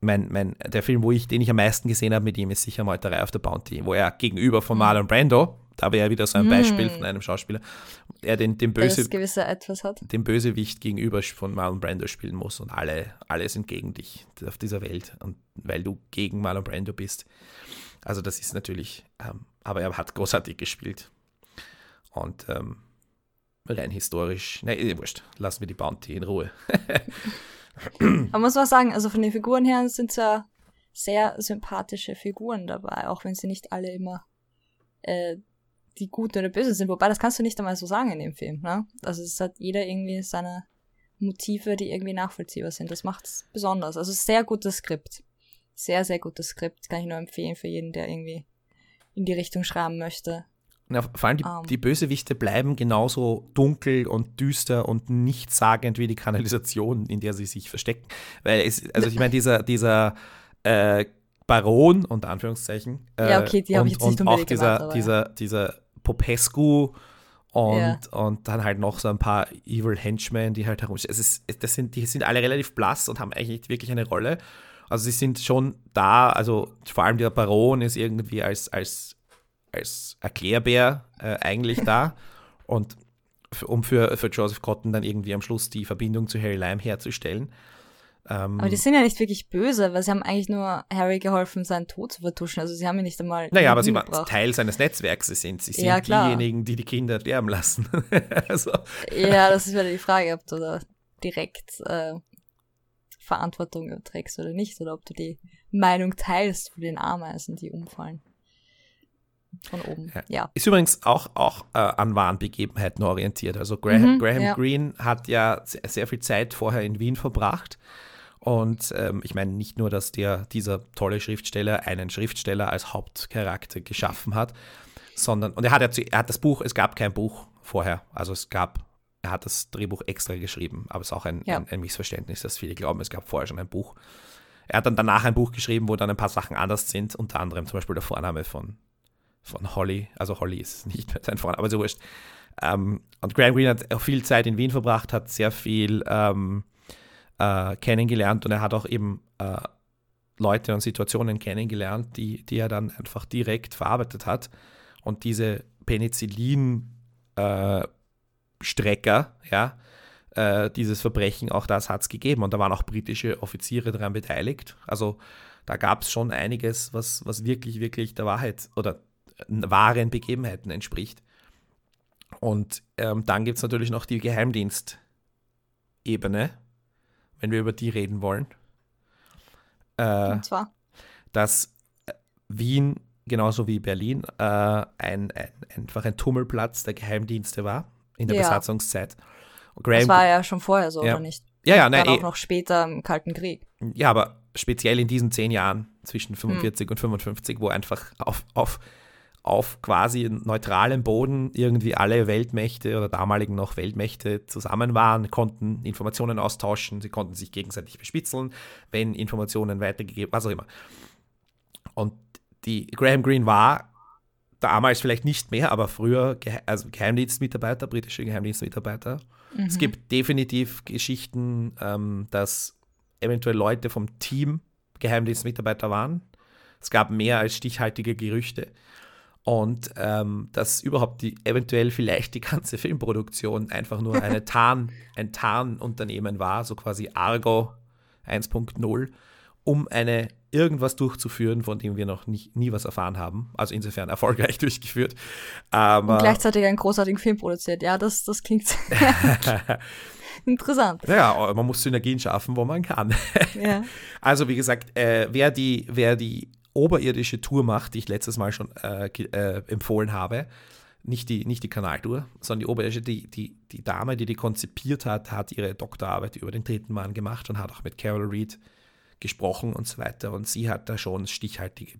[SPEAKER 2] mein, mein, der Film, wo ich, den ich am meisten gesehen habe mit ihm, ist sicher Meuterei auf der Bounty, wo er gegenüber von mhm. Marlon Brando, da wäre ja wieder so ein Beispiel mm. von einem Schauspieler, er den, den, Böse, den Bösewicht gegenüber von Marlon Brando spielen muss und alle, alle sind gegen dich auf dieser Welt und weil du gegen Marlon Brando bist. Also das ist natürlich, ähm, aber er hat großartig gespielt. Und ähm, rein historisch, ne, wurscht, lassen wir die Bounty in Ruhe.
[SPEAKER 3] Man muss auch sagen, also von den Figuren her sind es ja sehr sympathische Figuren dabei, auch wenn sie nicht alle immer äh, die Guten oder Bösen sind. Wobei, das kannst du nicht einmal so sagen in dem Film. Ne? Also es hat jeder irgendwie seine Motive, die irgendwie nachvollziehbar sind. Das macht es besonders. Also sehr gutes Skript. Sehr, sehr gutes Skript. Kann ich nur empfehlen für jeden, der irgendwie in die Richtung schreiben möchte.
[SPEAKER 2] Ja, vor allem die, um. Ähm. die, Bösewichte bleiben genauso dunkel und düster und nichtssagend wie die Kanalisation, in der sie sich verstecken. Weil es, also ich meine, dieser, dieser äh, Baron, unter Anführungszeichen.
[SPEAKER 3] Äh, ja, okay, die habe ich jetzt nicht
[SPEAKER 2] und auch dieser, gemacht, dieser, dieser Popescu und, ja. und dann halt noch so ein paar Evil Henchmen, die halt herum. Es ist, das sind, die sind alle relativ blass und haben eigentlich nicht wirklich eine Rolle. Also sie sind schon da, also vor allem der Baron ist irgendwie als, als, als Erklärbär äh, eigentlich da. Und um für, für Joseph Cotton dann irgendwie am Schluss die Verbindung zu Harry Lime herzustellen.
[SPEAKER 3] Ähm, aber die sind ja nicht wirklich böse, weil sie haben eigentlich nur Harry geholfen, seinen Tod zu vertuschen. Also sie haben ihn nicht einmal.
[SPEAKER 2] Naja, aber sie waren Teil seines Netzwerks. Sie sind, sie sind ja, diejenigen, die die Kinder sterben lassen.
[SPEAKER 3] also. Ja, das ist wieder die Frage, ob du da direkt äh, Verantwortung überträgst oder nicht, oder ob du die Meinung teilst von den Ameisen, die umfallen. Von oben, ja.
[SPEAKER 2] Ist übrigens auch, auch äh, an wahren Begebenheiten orientiert. Also Graham, mhm, Graham ja. Greene hat ja sehr viel Zeit vorher in Wien verbracht und ähm, ich meine nicht nur, dass der, dieser tolle Schriftsteller einen Schriftsteller als Hauptcharakter geschaffen hat, sondern, und er hat, ja zu, er hat das Buch, es gab kein Buch vorher, also es gab, er hat das Drehbuch extra geschrieben, aber es ist auch ein, ja. ein, ein Missverständnis, dass viele glauben, es gab vorher schon ein Buch. Er hat dann danach ein Buch geschrieben, wo dann ein paar Sachen anders sind, unter anderem zum Beispiel der Vorname von, von Holly, also Holly ist nicht mehr sein Vorname, aber so wurscht. Ähm, und Graham Greene hat auch viel Zeit in Wien verbracht, hat sehr viel ähm, äh, kennengelernt und er hat auch eben äh, Leute und Situationen kennengelernt, die, die er dann einfach direkt verarbeitet hat. Und diese Penicillin-Strecker, äh, ja, äh, dieses Verbrechen, auch das hat es gegeben. Und da waren auch britische Offiziere daran beteiligt. Also da gab es schon einiges, was, was wirklich, wirklich der Wahrheit oder wahren Begebenheiten entspricht. Und ähm, dann gibt es natürlich noch die Geheimdienstebene, wenn wir über die reden wollen.
[SPEAKER 3] Äh, Und zwar?
[SPEAKER 2] Dass äh, Wien, genauso wie Berlin, äh, ein, ein, einfach ein Tummelplatz der Geheimdienste war in der ja. Besatzungszeit.
[SPEAKER 3] Graham, das war ja schon vorher so,
[SPEAKER 2] ja.
[SPEAKER 3] oder nicht?
[SPEAKER 2] Ja, ja, nein.
[SPEAKER 3] auch eh, noch später im Kalten Krieg.
[SPEAKER 2] Ja, aber speziell in diesen zehn Jahren zwischen 45 hm. und 55, wo einfach auf, auf auf quasi neutralem Boden irgendwie alle Weltmächte oder damaligen noch Weltmächte zusammen waren, konnten Informationen austauschen, sie konnten sich gegenseitig bespitzeln, wenn Informationen weitergegeben, was auch immer. Und die Graham Greene war damals vielleicht nicht mehr, aber früher also Geheimdienstmitarbeiter, britische Geheimdienstmitarbeiter. Mhm. Es gibt definitiv Geschichten, ähm, dass eventuell Leute vom Team Geheimdienstmitarbeiter waren. Es gab mehr als stichhaltige Gerüchte. Und ähm, dass überhaupt die eventuell vielleicht die ganze Filmproduktion einfach nur eine Tarn, ein Tarnunternehmen war, so quasi Argo 1.0, um eine irgendwas durchzuführen, von dem wir noch nicht, nie was erfahren haben. Also insofern erfolgreich durchgeführt. Aber
[SPEAKER 3] Und gleichzeitig einen großartigen Film produziert. Ja, das, das klingt interessant.
[SPEAKER 2] Ja, man muss Synergien schaffen, wo man kann. Ja. Also wie gesagt, äh, wer, die, wer die oberirdische Tour macht, die ich letztes Mal schon äh, äh, empfohlen habe. Nicht die, nicht die Kanaltour, sondern die oberirdische, die, die, die Dame, die die konzipiert hat, hat ihre Doktorarbeit über den dritten Mann gemacht und hat auch mit Carol Reed gesprochen und so weiter. Und sie hat da schon stichhaltige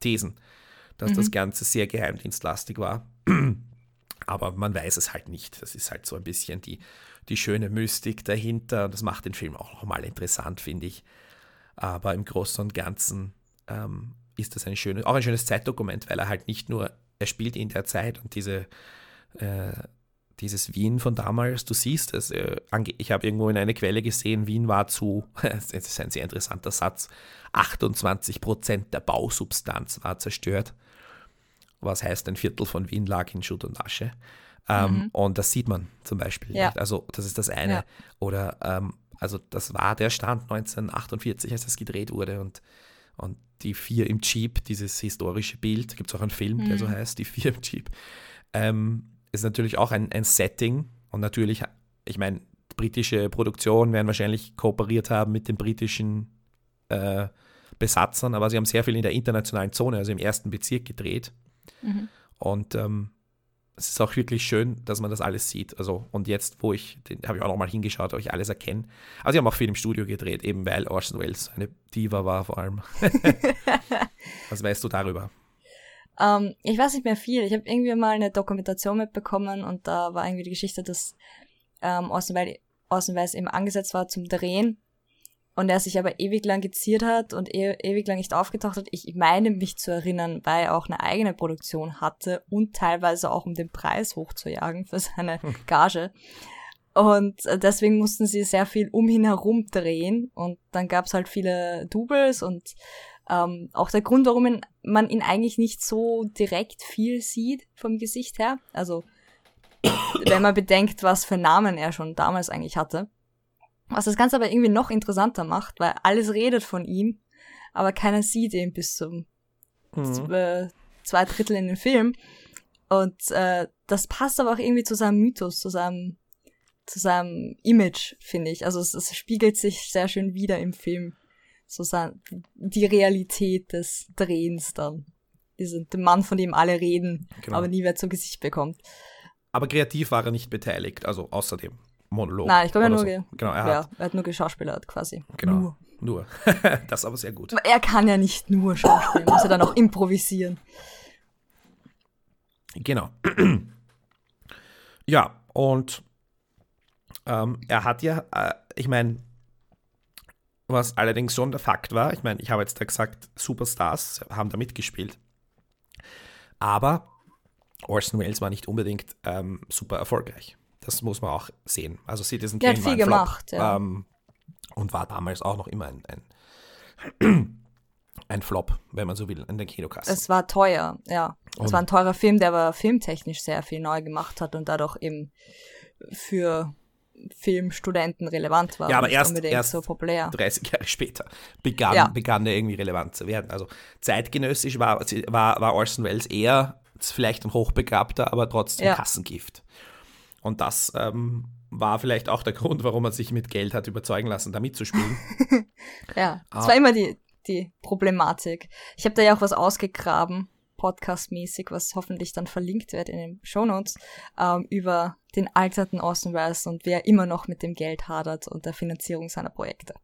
[SPEAKER 2] Thesen, dass mhm. das Ganze sehr geheimdienstlastig war. Aber man weiß es halt nicht. Das ist halt so ein bisschen die, die schöne Mystik dahinter. Das macht den Film auch nochmal interessant, finde ich. Aber im Großen und Ganzen ähm, ist das ein schönes, auch ein schönes Zeitdokument, weil er halt nicht nur, er spielt in der Zeit und diese, äh, dieses Wien von damals, du siehst es, äh, ich habe irgendwo in einer Quelle gesehen, Wien war zu, das ist ein sehr interessanter Satz, 28 Prozent der Bausubstanz war zerstört. Was heißt, ein Viertel von Wien lag in Schutt und Asche. Ähm, mhm. Und das sieht man zum Beispiel. Ja. Also, das ist das eine. Ja. Oder, ähm, also, das war der Stand 1948, als das gedreht wurde. Und und die vier im Jeep, dieses historische Bild, gibt es auch einen Film, mhm. der so mhm. heißt, die vier im Jeep, ähm, ist natürlich auch ein, ein Setting. Und natürlich, ich meine, britische Produktionen werden wahrscheinlich kooperiert haben mit den britischen äh, Besatzern, aber sie haben sehr viel in der internationalen Zone, also im ersten Bezirk gedreht. Mhm. Und ähm, es ist auch wirklich schön, dass man das alles sieht. Also, und jetzt, wo ich, den habe ich auch nochmal hingeschaut, ob ich alles erkenne. Also, sie haben auch viel im Studio gedreht, eben weil Orson Welles eine Diva war vor allem. Was weißt du darüber?
[SPEAKER 3] Um, ähm, ich weiß nicht mehr viel. Ich habe irgendwie mal eine Dokumentation mitbekommen und da war irgendwie die Geschichte, dass ähm, Orson, Welles, Orson Welles eben angesetzt war zum Drehen und er sich aber ewig lang geziert hat und e ewig lang nicht aufgetaucht hat. Ich meine mich zu erinnern, weil er auch eine eigene Produktion hatte und teilweise auch um den Preis hochzujagen für seine hm. Gage. Und deswegen mussten sie sehr viel um ihn herum drehen und dann gab es halt viele Doubles und ähm, auch der Grund, warum man ihn eigentlich nicht so direkt viel sieht vom Gesicht her. Also wenn man bedenkt, was für Namen er schon damals eigentlich hatte. Was das Ganze aber irgendwie noch interessanter macht, weil alles redet von ihm, aber keiner sieht ihn bis zum mhm. äh, zwei Drittel in den Film. Und äh, das passt aber auch irgendwie zu seinem Mythos, zu seinem, zu seinem Image, finde ich. Also es, es spiegelt sich sehr schön wieder im Film. So sein, die Realität des Drehens dann. Diesen, der Mann, von dem alle reden, genau. aber nie wer zu Gesicht bekommt.
[SPEAKER 2] Aber kreativ war er nicht beteiligt, also außerdem. Monolog.
[SPEAKER 3] Nein, ich glaube, er, nur so. genau, er, ja, hat, er hat nur geschauspielert quasi.
[SPEAKER 2] Genau. Nur. nur. das ist aber sehr gut.
[SPEAKER 3] Er kann ja nicht nur schauspielen, muss er dann auch improvisieren.
[SPEAKER 2] Genau. ja, und ähm, er hat ja, äh, ich meine, was allerdings schon der Fakt war, ich meine, ich habe jetzt da gesagt, Superstars haben da mitgespielt. Aber Orson Welles war nicht unbedingt ähm, super erfolgreich. Das muss man auch sehen. Also Citizen
[SPEAKER 3] Kane war ein gemacht,
[SPEAKER 2] Flop, ja. ähm, und war damals auch noch immer ein, ein, ein, Flop, wenn man so will, in den Kinokassen.
[SPEAKER 3] Es war teuer, ja. Und es war ein teurer Film, der aber filmtechnisch sehr viel neu gemacht hat und dadurch eben für Filmstudenten relevant war.
[SPEAKER 2] Ja, aber erst, erst
[SPEAKER 3] so populär.
[SPEAKER 2] 30 Jahre später begann, ja. begann er irgendwie relevant zu werden. Also zeitgenössisch war, war, war Orson Welles eher vielleicht ein Hochbegabter, aber trotzdem ja. Kassengift. Und das ähm, war vielleicht auch der Grund, warum er sich mit Geld hat überzeugen lassen, da mitzuspielen.
[SPEAKER 3] ja, das ah. war immer die, die Problematik. Ich habe da ja auch was ausgegraben, podcastmäßig, was hoffentlich dann verlinkt wird in den Shownotes, ähm, über den alterten Austin Welles und wer immer noch mit dem Geld hadert und der Finanzierung seiner Projekte.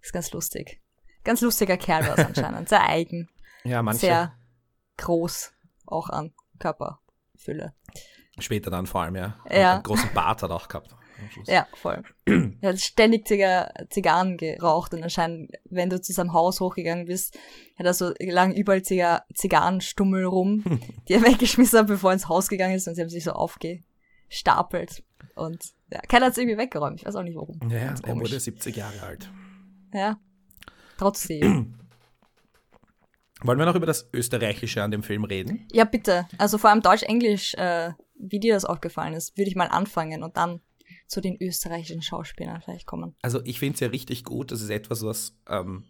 [SPEAKER 3] Ist ganz lustig. Ganz lustiger Kerl war es anscheinend. Sehr eigen.
[SPEAKER 2] Ja, manche.
[SPEAKER 3] Sehr groß, auch an Körperfülle.
[SPEAKER 2] Später dann vor allem, ja.
[SPEAKER 3] ja.
[SPEAKER 2] einen großen Bart hat er auch gehabt.
[SPEAKER 3] Ja, voll. er hat ständig Ziga Zigarren geraucht und anscheinend, wenn du zu seinem Haus hochgegangen bist, hat er so lang überall Ziga Zigarrenstummel rum, die er weggeschmissen hat, bevor er ins Haus gegangen ist und sie haben sich so aufgestapelt. Und ja, keiner hat es irgendwie weggeräumt. Ich weiß auch nicht warum.
[SPEAKER 2] Ja, er wurde 70 Jahre alt.
[SPEAKER 3] Ja, trotzdem.
[SPEAKER 2] Wollen wir noch über das Österreichische an dem Film reden?
[SPEAKER 3] Ja, bitte. Also vor allem Deutsch-Englisch äh, wie dir das aufgefallen ist, würde ich mal anfangen und dann zu den österreichischen Schauspielern vielleicht kommen.
[SPEAKER 2] Also ich finde es ja richtig gut. Das ist etwas, was, ähm,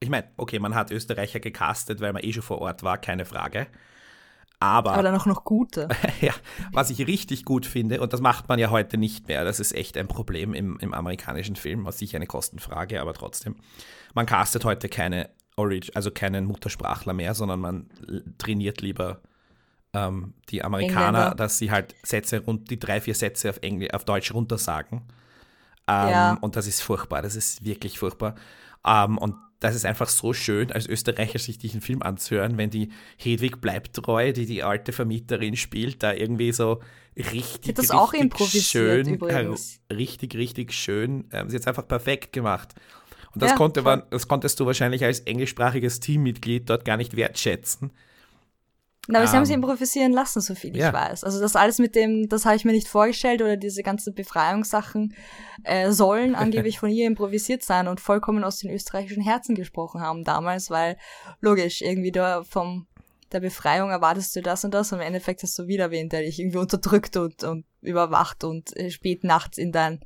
[SPEAKER 2] ich meine, okay, man hat Österreicher gecastet, weil man eh schon vor Ort war, keine Frage. Aber,
[SPEAKER 3] Aber dann auch noch gute.
[SPEAKER 2] ja, was ich richtig gut finde, und das macht man ja heute nicht mehr, das ist echt ein Problem im, im amerikanischen Film, was sicher eine Kostenfrage, aber trotzdem. Man castet heute keine Orig also keinen Muttersprachler mehr, sondern man trainiert lieber ähm, die Amerikaner, Engländer. dass sie halt Sätze und die drei, vier Sätze auf, Engl auf Deutsch runtersagen. Ähm, ja. Und das ist furchtbar, das ist wirklich furchtbar. Ähm, und das ist einfach so schön, als Österreicher sich diesen Film anzuhören, wenn die Hedwig bleibt treu, die die alte Vermieterin spielt, da irgendwie so richtig,
[SPEAKER 3] das
[SPEAKER 2] richtig
[SPEAKER 3] auch improvisiert,
[SPEAKER 2] schön,
[SPEAKER 3] übrigens.
[SPEAKER 2] richtig, richtig schön. Ähm, sie hat es einfach perfekt gemacht. Und das, ja, konnte man, das konntest du wahrscheinlich als englischsprachiges Teammitglied dort gar nicht wertschätzen.
[SPEAKER 3] Na, aber um, sie haben sie ähm, improvisieren lassen, so viel ich ja. weiß. Also das alles mit dem, das habe ich mir nicht vorgestellt oder diese ganzen Befreiungssachen äh, sollen angeblich von ihr improvisiert sein und vollkommen aus den österreichischen Herzen gesprochen haben damals, weil logisch, irgendwie da vom der Befreiung erwartest du das und das und im Endeffekt hast du wieder wen, der dich irgendwie unterdrückt und, und überwacht und äh, spät nachts in dein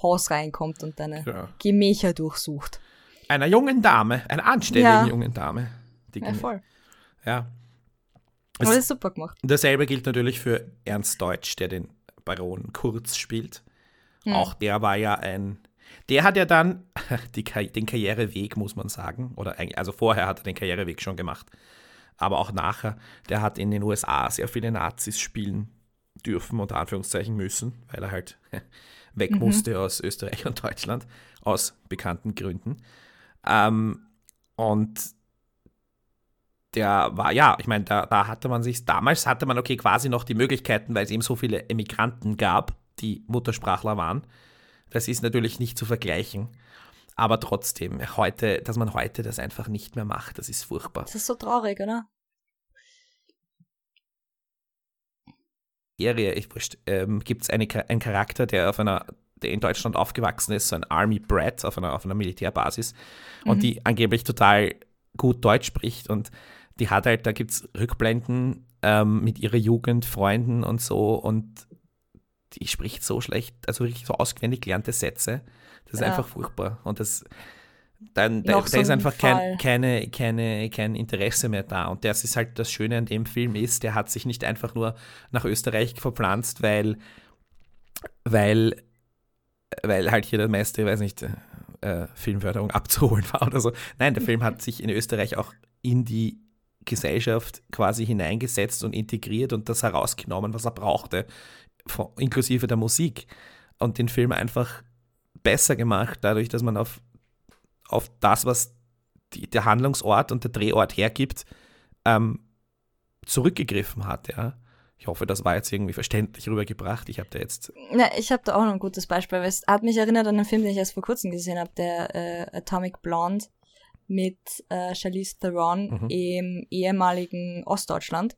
[SPEAKER 3] Haus reinkommt und deine ja. Gemächer durchsucht.
[SPEAKER 2] Einer jungen Dame, einer anständigen ja. jungen Dame.
[SPEAKER 3] ja, voll.
[SPEAKER 2] Ja,
[SPEAKER 3] aber das ist super gemacht.
[SPEAKER 2] Dasselbe gilt natürlich für Ernst Deutsch, der den Baron Kurz spielt. Hm. Auch der war ja ein. Der hat ja dann die, den Karriereweg, muss man sagen, oder eigentlich, also vorher hat er den Karriereweg schon gemacht, aber auch nachher, der hat in den USA sehr viele Nazis spielen dürfen, unter Anführungszeichen müssen, weil er halt weg mhm. musste aus Österreich und Deutschland, aus bekannten Gründen. Ähm, und der war, ja, ich meine, da, da hatte man sich, damals hatte man okay quasi noch die Möglichkeiten, weil es eben so viele Emigranten gab, die Muttersprachler waren. Das ist natürlich nicht zu vergleichen. Aber trotzdem, heute, dass man heute das einfach nicht mehr macht, das ist furchtbar.
[SPEAKER 3] Das ist so traurig, oder?
[SPEAKER 2] Serie, ich ähm, gibt es einen Charakter, der auf einer, der in Deutschland aufgewachsen ist, so ein Army Brat auf einer, auf einer Militärbasis mhm. und die angeblich total gut Deutsch spricht und die hat halt, da gibt es Rückblenden ähm, mit ihrer Jugend, Freunden und so und die spricht so schlecht, also wirklich so auswendig gelernte Sätze. Das ist ja. einfach furchtbar. Und das, dann, da, da ist einfach kein, keine, keine, kein Interesse mehr da. Und das ist halt das Schöne an dem Film ist, der hat sich nicht einfach nur nach Österreich verpflanzt, weil, weil, weil halt hier der meiste, weiß nicht, äh, Filmförderung abzuholen war oder so. Nein, der Film hat sich in Österreich auch in die Gesellschaft quasi hineingesetzt und integriert und das herausgenommen, was er brauchte, inklusive der Musik. Und den Film einfach besser gemacht, dadurch, dass man auf auf das, was die, der Handlungsort und der Drehort hergibt, ähm, zurückgegriffen hat, ja. Ich hoffe, das war jetzt irgendwie verständlich rübergebracht. Ich habe da jetzt.
[SPEAKER 3] Na, ich habe da auch noch ein gutes Beispiel. Es hat mich erinnert an einen Film, den ich erst vor kurzem gesehen habe, der äh, Atomic Blonde mit äh, Charlize Theron mhm. im ehemaligen Ostdeutschland,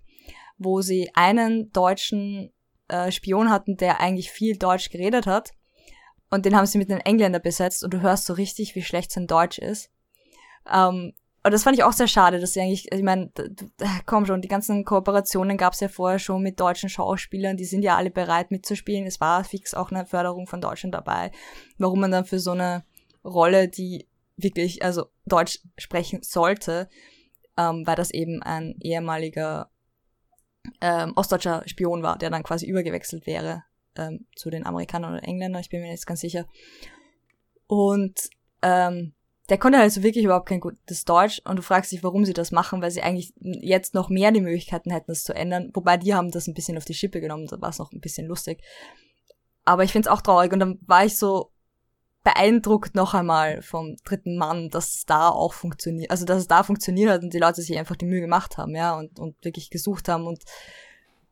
[SPEAKER 3] wo sie einen deutschen äh, Spion hatten, der eigentlich viel Deutsch geredet hat und den haben sie mit einem Engländer besetzt und du hörst so richtig, wie schlecht sein Deutsch ist. Ähm, und das fand ich auch sehr schade, dass sie eigentlich, ich meine, komm schon, die ganzen Kooperationen gab es ja vorher schon mit deutschen Schauspielern, die sind ja alle bereit mitzuspielen. Es war fix auch eine Förderung von Deutschland dabei. Warum man dann für so eine Rolle, die wirklich, also Deutsch sprechen sollte, ähm, weil das eben ein ehemaliger ähm, ostdeutscher Spion war, der dann quasi übergewechselt wäre ähm, zu den Amerikanern oder Engländern, ich bin mir jetzt ganz sicher. Und ähm, der konnte halt so wirklich überhaupt kein gutes Deutsch und du fragst dich, warum sie das machen, weil sie eigentlich jetzt noch mehr die Möglichkeiten hätten, das zu ändern. Wobei die haben das ein bisschen auf die Schippe genommen, da war es noch ein bisschen lustig. Aber ich find's auch traurig und dann war ich so beeindruckt noch einmal vom dritten Mann, dass es da auch funktioniert, also dass es da funktioniert hat und die Leute sich einfach die Mühe gemacht haben, ja, und, und wirklich gesucht haben. Und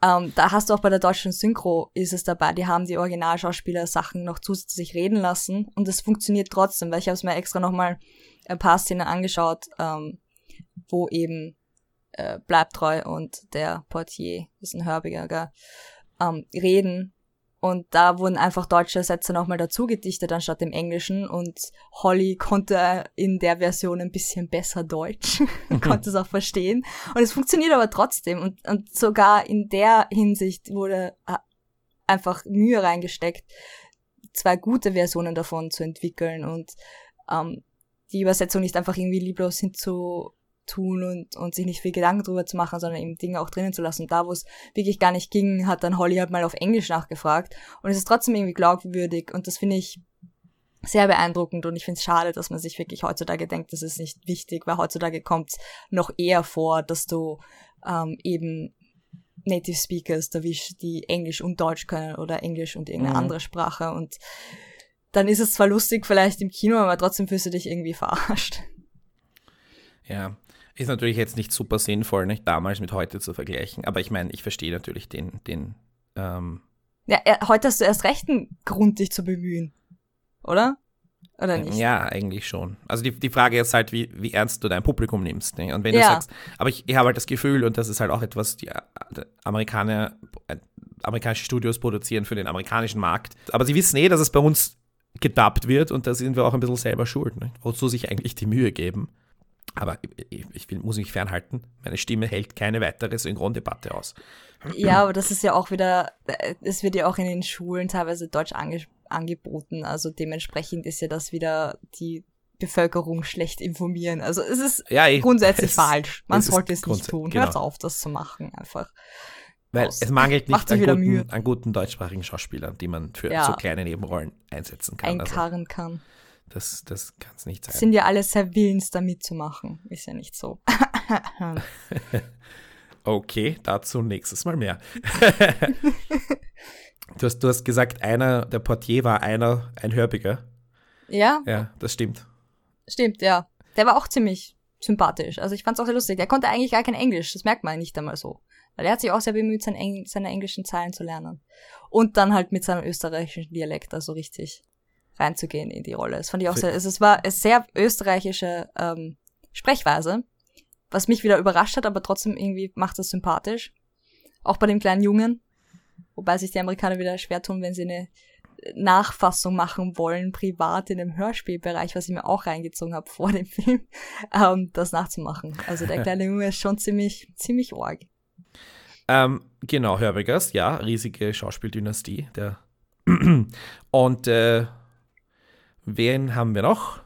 [SPEAKER 3] ähm, da hast du auch bei der deutschen Synchro ist es dabei, die haben die Originalschauspieler Sachen noch zusätzlich reden lassen und es funktioniert trotzdem, weil ich habe es mir extra nochmal ein paar Szenen angeschaut, ähm, wo eben äh, Bleibtreu und der Portier, das ist ein Hörbiger, ähm, reden und da wurden einfach deutsche Sätze nochmal dazu gedichtet anstatt dem Englischen. Und Holly konnte in der Version ein bisschen besser Deutsch, konnte es auch verstehen. Und es funktioniert aber trotzdem. Und, und sogar in der Hinsicht wurde äh, einfach Mühe reingesteckt, zwei gute Versionen davon zu entwickeln und ähm, die Übersetzung nicht einfach irgendwie lieblos hinzu tun und, und sich nicht viel Gedanken drüber zu machen, sondern eben Dinge auch drinnen zu lassen. Und da, wo es wirklich gar nicht ging, hat dann Holly halt mal auf Englisch nachgefragt. Und es ist trotzdem irgendwie glaubwürdig und das finde ich sehr beeindruckend und ich finde es schade, dass man sich wirklich heutzutage denkt, das ist nicht wichtig, weil heutzutage kommt es noch eher vor, dass du ähm, eben Native Speakers erwischt, die Englisch und Deutsch können oder Englisch und irgendeine mhm. andere Sprache und dann ist es zwar lustig vielleicht im Kino, aber trotzdem fühlst du dich irgendwie verarscht.
[SPEAKER 2] Ja, ist natürlich jetzt nicht super sinnvoll, nicht damals mit heute zu vergleichen, aber ich meine, ich verstehe natürlich den, den ähm
[SPEAKER 3] Ja, heute hast du erst recht einen Grund, dich zu bemühen. Oder? Oder nicht?
[SPEAKER 2] Ja, eigentlich schon. Also die, die Frage ist halt, wie, wie ernst du dein Publikum nimmst. Ne? Und wenn ja. du sagst, aber ich, ich habe halt das Gefühl, und das ist halt auch etwas, die Amerikaner, äh, amerikanische Studios produzieren für den amerikanischen Markt. Aber sie wissen eh, dass es bei uns gedubbt wird und da sind wir auch ein bisschen selber schuld. Ne? Wozu sich eigentlich die Mühe geben. Aber ich, ich will, muss mich fernhalten. Meine Stimme hält keine weitere Synchrondebatte aus.
[SPEAKER 3] Ja, aber das ist ja auch wieder, es wird ja auch in den Schulen teilweise Deutsch ange, angeboten. Also dementsprechend ist ja das wieder die Bevölkerung schlecht informieren. Also es ist ja, ich, grundsätzlich es, falsch. Man es sollte es nicht tun. Genau. Hört auf, das zu machen, einfach.
[SPEAKER 2] Weil aus. es mangelt nicht an guten, an guten, deutschsprachigen Schauspielern, die man für ja. so kleine Nebenrollen einsetzen kann.
[SPEAKER 3] Einkarren also. kann.
[SPEAKER 2] Das, das kann es nicht sein.
[SPEAKER 3] Sind ja alle sehr willens, da mitzumachen. Ist ja nicht so.
[SPEAKER 2] okay, dazu nächstes Mal mehr. du, hast, du hast gesagt, einer, der Portier war einer, ein Hörbiger.
[SPEAKER 3] Ja.
[SPEAKER 2] Ja, das stimmt.
[SPEAKER 3] Stimmt, ja. Der war auch ziemlich sympathisch. Also ich fand es auch sehr lustig. Der konnte eigentlich gar kein Englisch. Das merkt man nicht einmal so. Weil er hat sich auch sehr bemüht, sein Engl seine englischen Zahlen zu lernen. Und dann halt mit seinem österreichischen Dialekt, also richtig reinzugehen in die Rolle. Das fand ich auch sehr, also es war eine sehr österreichische ähm, Sprechweise, was mich wieder überrascht hat, aber trotzdem irgendwie macht das sympathisch. Auch bei dem kleinen Jungen, wobei sich die Amerikaner wieder schwer tun, wenn sie eine Nachfassung machen wollen, privat in dem Hörspielbereich, was ich mir auch reingezogen habe vor dem Film, ähm, das nachzumachen. Also der kleine Junge ist schon ziemlich, ziemlich arg.
[SPEAKER 2] Ähm, genau, Hörbegers, ja, riesige Schauspieldynastie. Der Und äh, wen haben wir noch?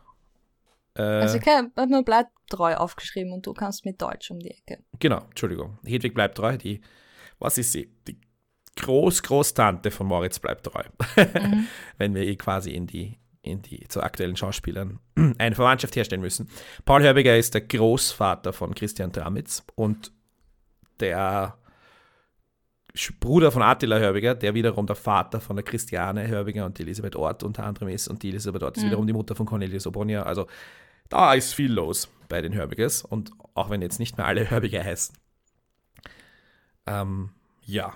[SPEAKER 3] Äh, also ich habe nur bleibt treu aufgeschrieben und du kannst mit Deutsch um die Ecke.
[SPEAKER 2] Genau, Entschuldigung. Hedwig bleibt treu, die, was ist sie? Die Groß-Großtante von Moritz bleibt treu. Mhm. Wenn wir eh quasi in die, in die zu aktuellen Schauspielern eine Verwandtschaft herstellen müssen. Paul Hörbiger ist der Großvater von Christian Tramitz und der Bruder von Attila Hörbiger, der wiederum der Vater von der Christiane Hörbiger und Elisabeth Ort unter anderem ist. Und die Elisabeth Ort ist mhm. wiederum die Mutter von Cornelius Obonia. Also da ist viel los bei den Hörbigers. Und auch wenn jetzt nicht mehr alle Hörbiger heißen. Ähm, ja.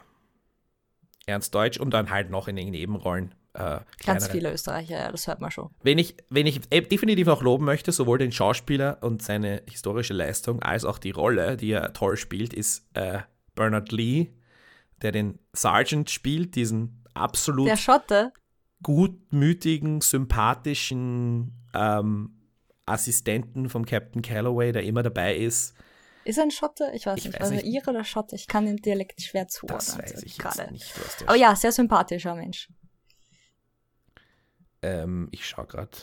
[SPEAKER 2] Ernst Deutsch und dann halt noch in den Nebenrollen. Äh,
[SPEAKER 3] Ganz viele Österreicher, ja, das hört man schon.
[SPEAKER 2] Wenn ich, wenn ich definitiv noch loben möchte, sowohl den Schauspieler und seine historische Leistung als auch die Rolle, die er toll spielt, ist äh, Bernard Lee, der den Sergeant spielt, diesen absolut gutmütigen, sympathischen ähm, Assistenten vom Captain Calloway, der immer dabei ist.
[SPEAKER 3] Ist er ein Schotte? Ich weiß ich nicht. Weiß also Ihre oder Schotte? Ich kann den Dialekt schwer zuordnen.
[SPEAKER 2] Das weiß ich gerade. nicht.
[SPEAKER 3] Aber ja, sehr sympathischer Mensch.
[SPEAKER 2] Ähm, ich schau gerade.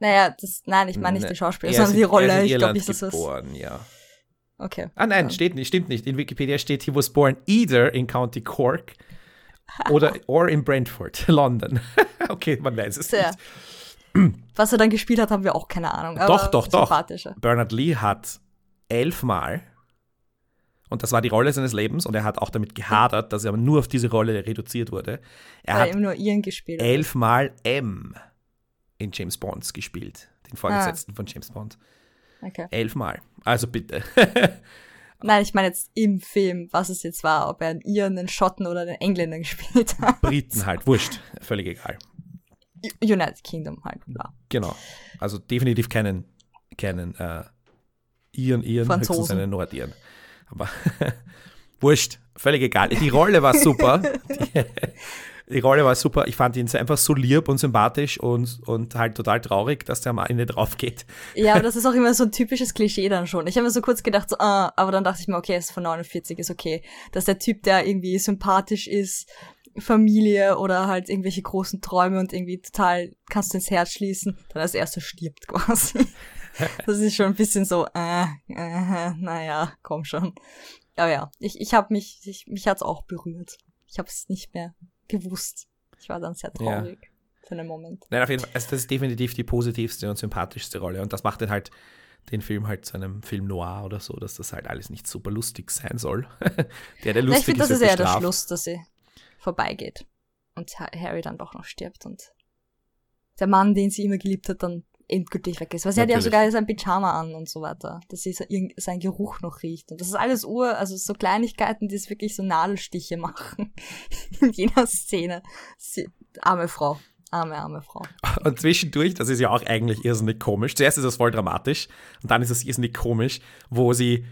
[SPEAKER 3] Naja, das, nein, ich meine nicht ne, die Schauspieler, sondern die Rolle.
[SPEAKER 2] ich glaube nicht, dass das
[SPEAKER 3] geboren,
[SPEAKER 2] ja.
[SPEAKER 3] Okay.
[SPEAKER 2] Ah nein, steht nicht, stimmt nicht. In Wikipedia steht, he was born either in County Cork oder or in Brentford, London. okay, man weiß es Sehr.
[SPEAKER 3] nicht. Was er dann gespielt hat, haben wir auch keine Ahnung.
[SPEAKER 2] doch, doch, doch. Bernard Lee hat elfmal, und das war die Rolle seines Lebens, und er hat auch damit gehadert, dass er aber nur auf diese Rolle reduziert wurde. Er Weil hat
[SPEAKER 3] nur Ian gespielt.
[SPEAKER 2] elfmal M in James Bonds gespielt, den Vorgesetzten ah. von James Bond.
[SPEAKER 3] Okay.
[SPEAKER 2] Elfmal. Also bitte.
[SPEAKER 3] Nein, ich meine jetzt im Film, was es jetzt war, ob er einen Iren, einen Schotten oder einen Engländer gespielt hat.
[SPEAKER 2] Briten halt, wurscht, völlig egal.
[SPEAKER 3] United Kingdom halt,
[SPEAKER 2] klar. Genau. Also definitiv keinen, keinen äh, Iren, Iren, höchstens einen Nordiren. Aber wurscht, völlig egal. Die Rolle war super. Die, die Rolle war super. Ich fand ihn einfach so lieb und sympathisch und, und halt total traurig, dass der am Ende drauf geht.
[SPEAKER 3] Ja, aber das ist auch immer so ein typisches Klischee dann schon. Ich habe mir so kurz gedacht, so, ah, aber dann dachte ich mir, okay, es ist von 49, ist okay. Dass der Typ, der irgendwie sympathisch ist, Familie oder halt irgendwelche großen Träume und irgendwie total kannst du ins Herz schließen, dann als erster stirbt quasi. Das ist schon ein bisschen so, äh, äh, naja, komm schon. Aber ja, ich, ich habe mich, ich, mich hat's auch berührt. Ich habe es nicht mehr gewusst. Ich war dann sehr traurig ja. für einen Moment.
[SPEAKER 2] Nein, auf jeden Fall, also das ist definitiv die positivste und sympathischste Rolle und das macht dann halt den Film halt zu einem Film noir oder so, dass das halt alles nicht super lustig sein soll. der, der lustig Na, ich finde,
[SPEAKER 3] das ist eher der Schluss, dass sie vorbeigeht und Harry dann doch noch stirbt und der Mann, den sie immer geliebt hat, dann endgültig weg ist. Weil sie hat ja sogar sein Pyjama an und so weiter, dass sie sein Geruch noch riecht. Und das ist alles Ur, also so Kleinigkeiten, die es wirklich so Nadelstiche machen in jener Szene. Sie, arme Frau. Arme, arme Frau.
[SPEAKER 2] Und zwischendurch, das ist ja auch eigentlich irrsinnig komisch. Zuerst ist das voll dramatisch und dann ist es irrsinnig komisch, wo sie,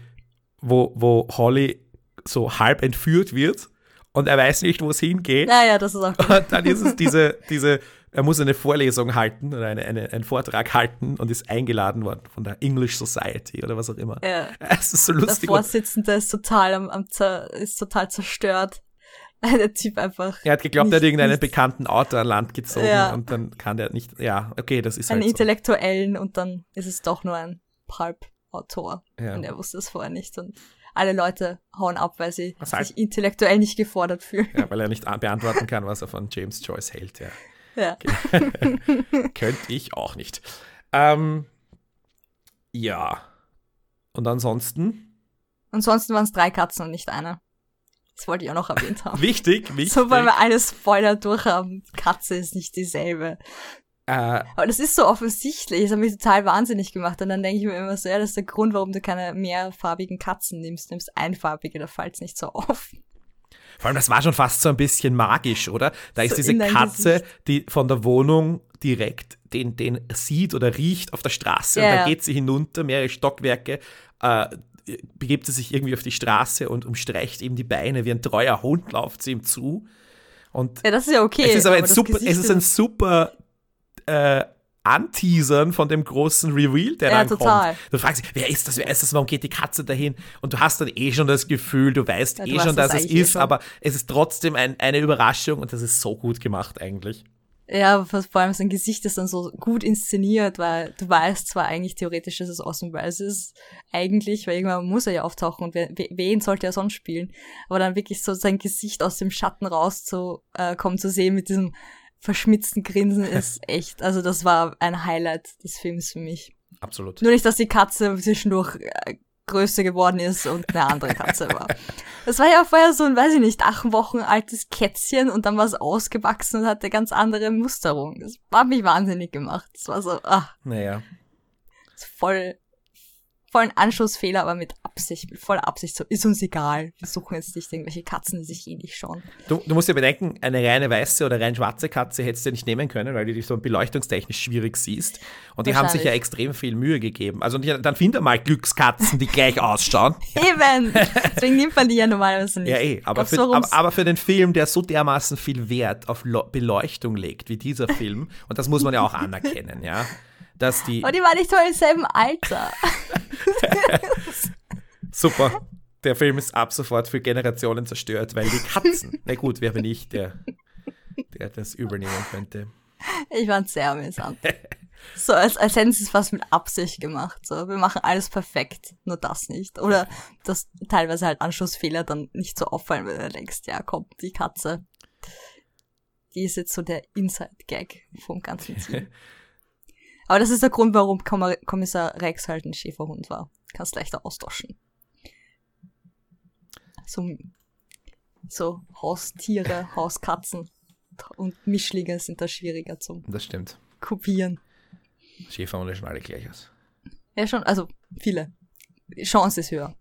[SPEAKER 2] wo, wo Holly so halb entführt wird und er weiß nicht, wo es hingeht.
[SPEAKER 3] Ja, ja, das ist auch.
[SPEAKER 2] Und dann ist es diese, diese er muss eine Vorlesung halten oder eine, eine, einen Vortrag halten und ist eingeladen worden von der English Society oder was auch immer.
[SPEAKER 3] Ja.
[SPEAKER 2] Es ist so lustig.
[SPEAKER 3] Der Vorsitzende ist total am, am ist total zerstört. Der Typ einfach.
[SPEAKER 2] Er hat geglaubt, er hat irgendeinen bekannten Autor an Land gezogen ja. und dann kann der nicht. Ja, okay, das ist
[SPEAKER 3] Einen
[SPEAKER 2] halt
[SPEAKER 3] Intellektuellen so. und dann ist es doch nur ein Pulp-Autor. Ja. Und er wusste es vorher nicht. Und alle Leute hauen ab, weil sie was sich halt? intellektuell nicht gefordert fühlen.
[SPEAKER 2] Ja, weil er nicht beantworten kann, was er von James Joyce hält, ja.
[SPEAKER 3] Ja.
[SPEAKER 2] Könnte ich auch nicht. Ähm, ja. Und ansonsten?
[SPEAKER 3] Ansonsten waren es drei Katzen und nicht eine. Das wollte ich auch noch erwähnt haben.
[SPEAKER 2] wichtig, wichtig.
[SPEAKER 3] So, weil wir alle Spoiler durchhaben. Katze ist nicht dieselbe. Äh, Aber das ist so offensichtlich. Das hat mich total wahnsinnig gemacht. Und dann denke ich mir immer so, ja, das ist der Grund, warum du keine mehrfarbigen Katzen nimmst. Du nimmst einfarbige, da fällt es nicht so auf.
[SPEAKER 2] Vor allem, das war schon fast so ein bisschen magisch, oder? Da ist
[SPEAKER 3] So
[SPEAKER 2] diese
[SPEAKER 3] in dein
[SPEAKER 2] Katze, die von der Wohnung direkt den, den sieht oder riecht auf der Straße
[SPEAKER 3] Ja,
[SPEAKER 2] und dann geht sie hinunter, mehrere Stockwerke, äh, begibt sie sich irgendwie auf die Straße und umstreicht ihm die Beine wie ein treuer Hund, läuft sie ihm zu. Und
[SPEAKER 3] Ja, das ist ja okay.
[SPEAKER 2] es ist aber ein
[SPEAKER 3] das
[SPEAKER 2] super,
[SPEAKER 3] Gesicht
[SPEAKER 2] es ist ein super äh, Anteasern von dem großen Reveal, der
[SPEAKER 3] Ja,
[SPEAKER 2] dann
[SPEAKER 3] total.
[SPEAKER 2] kommt. Du fragst dich, wer ist das, wer ist das, warum geht die Katze dahin? Und du hast dann eh schon das Gefühl, du weißt
[SPEAKER 3] Ja, du
[SPEAKER 2] eh schon,
[SPEAKER 3] das
[SPEAKER 2] dass es
[SPEAKER 3] eh
[SPEAKER 2] ist,
[SPEAKER 3] schon.
[SPEAKER 2] aber es ist trotzdem ein, eine Überraschung und das ist so gut gemacht eigentlich.
[SPEAKER 3] Ja, vor allem sein Gesicht ist dann so gut inszeniert, weil du weißt zwar eigentlich theoretisch, dass es Austin Wells ist, eigentlich, weil irgendwann muss er ja auftauchen und wer, we- wen sollte er sonst spielen? Aber dann wirklich so sein Gesicht aus dem Schatten raus zu äh, kommen zu sehen mit diesem verschmitzten Grinsen ist echt, also das war ein Highlight des Films für mich.
[SPEAKER 2] Absolut.
[SPEAKER 3] Nur nicht, dass die Katze zwischendurch äh, größer geworden ist und eine andere Katze war. Das war ja vorher so ein, weiß ich nicht, acht Wochen altes Kätzchen und dann war es ausgewachsen und hatte ganz andere Musterung. Das hat mich wahnsinnig gemacht. Das war so, ah,
[SPEAKER 2] Naja.
[SPEAKER 3] voll, voll ein Anschlussfehler, aber mit Absicht, mit voller Absicht. So, ist uns egal. Wir suchen jetzt nicht irgendwelche Katzen, die sich eh nicht schauen.
[SPEAKER 2] Du, du musst dir bedenken, eine reine weiße oder rein schwarze Katze hättest du ja nicht nehmen können, weil du die so beleuchtungstechnisch schwierig siehst. Und die haben sich ja extrem viel Mühe gegeben. Also ja, dann find mal Glückskatzen, die gleich ausschauen.
[SPEAKER 3] Eben! Deswegen nimmt man die ja normalerweise nicht.
[SPEAKER 2] Ja, eh. Aber für, aber, aber für den Film, der so dermaßen viel Wert auf Beleuchtung legt, wie dieser Film, und das muss man ja auch anerkennen, ja, dass die.
[SPEAKER 3] Aber die waren nicht mal im selben Alter.
[SPEAKER 2] Super. Der Film ist ab sofort für Generationen zerstört, weil die Katzen. Na gut, wer bin ich, der, der das übernehmen könnte.
[SPEAKER 3] Ich fand's sehr amüsant. So, als, als hätten sie es fast mit Absicht gemacht. So, wir machen alles perfekt, nur das nicht. Oder dass teilweise halt Anschlussfehler dann nicht so auffallen, wenn du denkst, ja, komm, die Katze. Die ist jetzt so der Inside-Gag vom ganzen Team. Aber das ist der Grund, warum Kommissar Rex halt ein Schäferhund war. Kannst leichter austauschen. So, so Haustiere, Hauskatzen und Mischlinge sind da schwieriger zum
[SPEAKER 2] Das stimmt.
[SPEAKER 3] kopieren.
[SPEAKER 2] Schäferhunde schon alle gleich aus.
[SPEAKER 3] Ja, schon, also viele. Die Chance ist höher.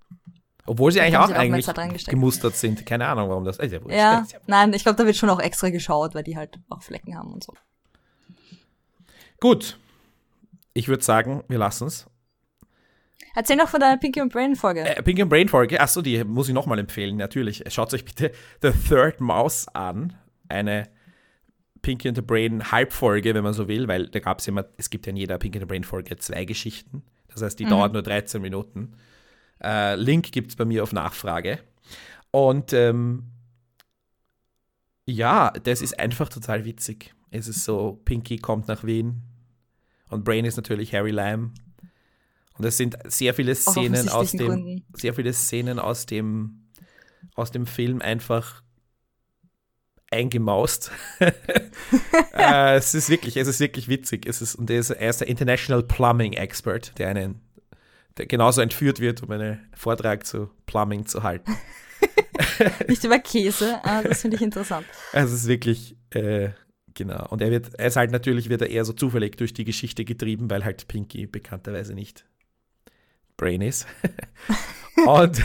[SPEAKER 2] Obwohl sie eigentlich auch
[SPEAKER 3] sie auch
[SPEAKER 2] eigentlich gemustert sind. Keine Ahnung, warum das. Äh, ja.
[SPEAKER 3] Ja, nein, ich glaube, da wird schon auch extra geschaut, weil die halt auch Flecken haben und so.
[SPEAKER 2] Gut. Ich würde sagen, wir lassen es.
[SPEAKER 3] Erzähl noch von deiner Pinky und Brain Folge.
[SPEAKER 2] Äh, Pink and Brain Folge, achso, die muss ich nochmal empfehlen, natürlich. Schaut euch bitte The Third Mouse an. Eine Pinky and the Brain Halbfolge, wenn man so will, weil da gab es immer, es gibt ja in jeder Pinky and the Brain Folge zwei Geschichten. Das heißt, die dauert nur 13 Minuten. Äh, Link gibt es bei mir auf Nachfrage. Und ähm, ja, das ist einfach total witzig. Es ist so, Pinky kommt nach Wien und Brain ist natürlich Harry Lamb. Und es sind sehr viele Szenen aus dem,
[SPEAKER 3] Gründen.
[SPEAKER 2] sehr viele Szenen aus dem, aus dem Film einfach eingemaust. äh, es ist wirklich, es ist wirklich witzig. Es ist, und er ist, er ist der International Plumbing Expert, der einen, der genauso entführt wird, um einen Vortrag zu Plumbing zu halten.
[SPEAKER 3] Nicht über Käse, ah, das finde ich interessant.
[SPEAKER 2] Also es ist wirklich, äh, genau. Und er wird, er ist halt natürlich, wird er eher so zufällig durch die Geschichte getrieben, weil halt Pinky bekannterweise nicht Brain ist. Und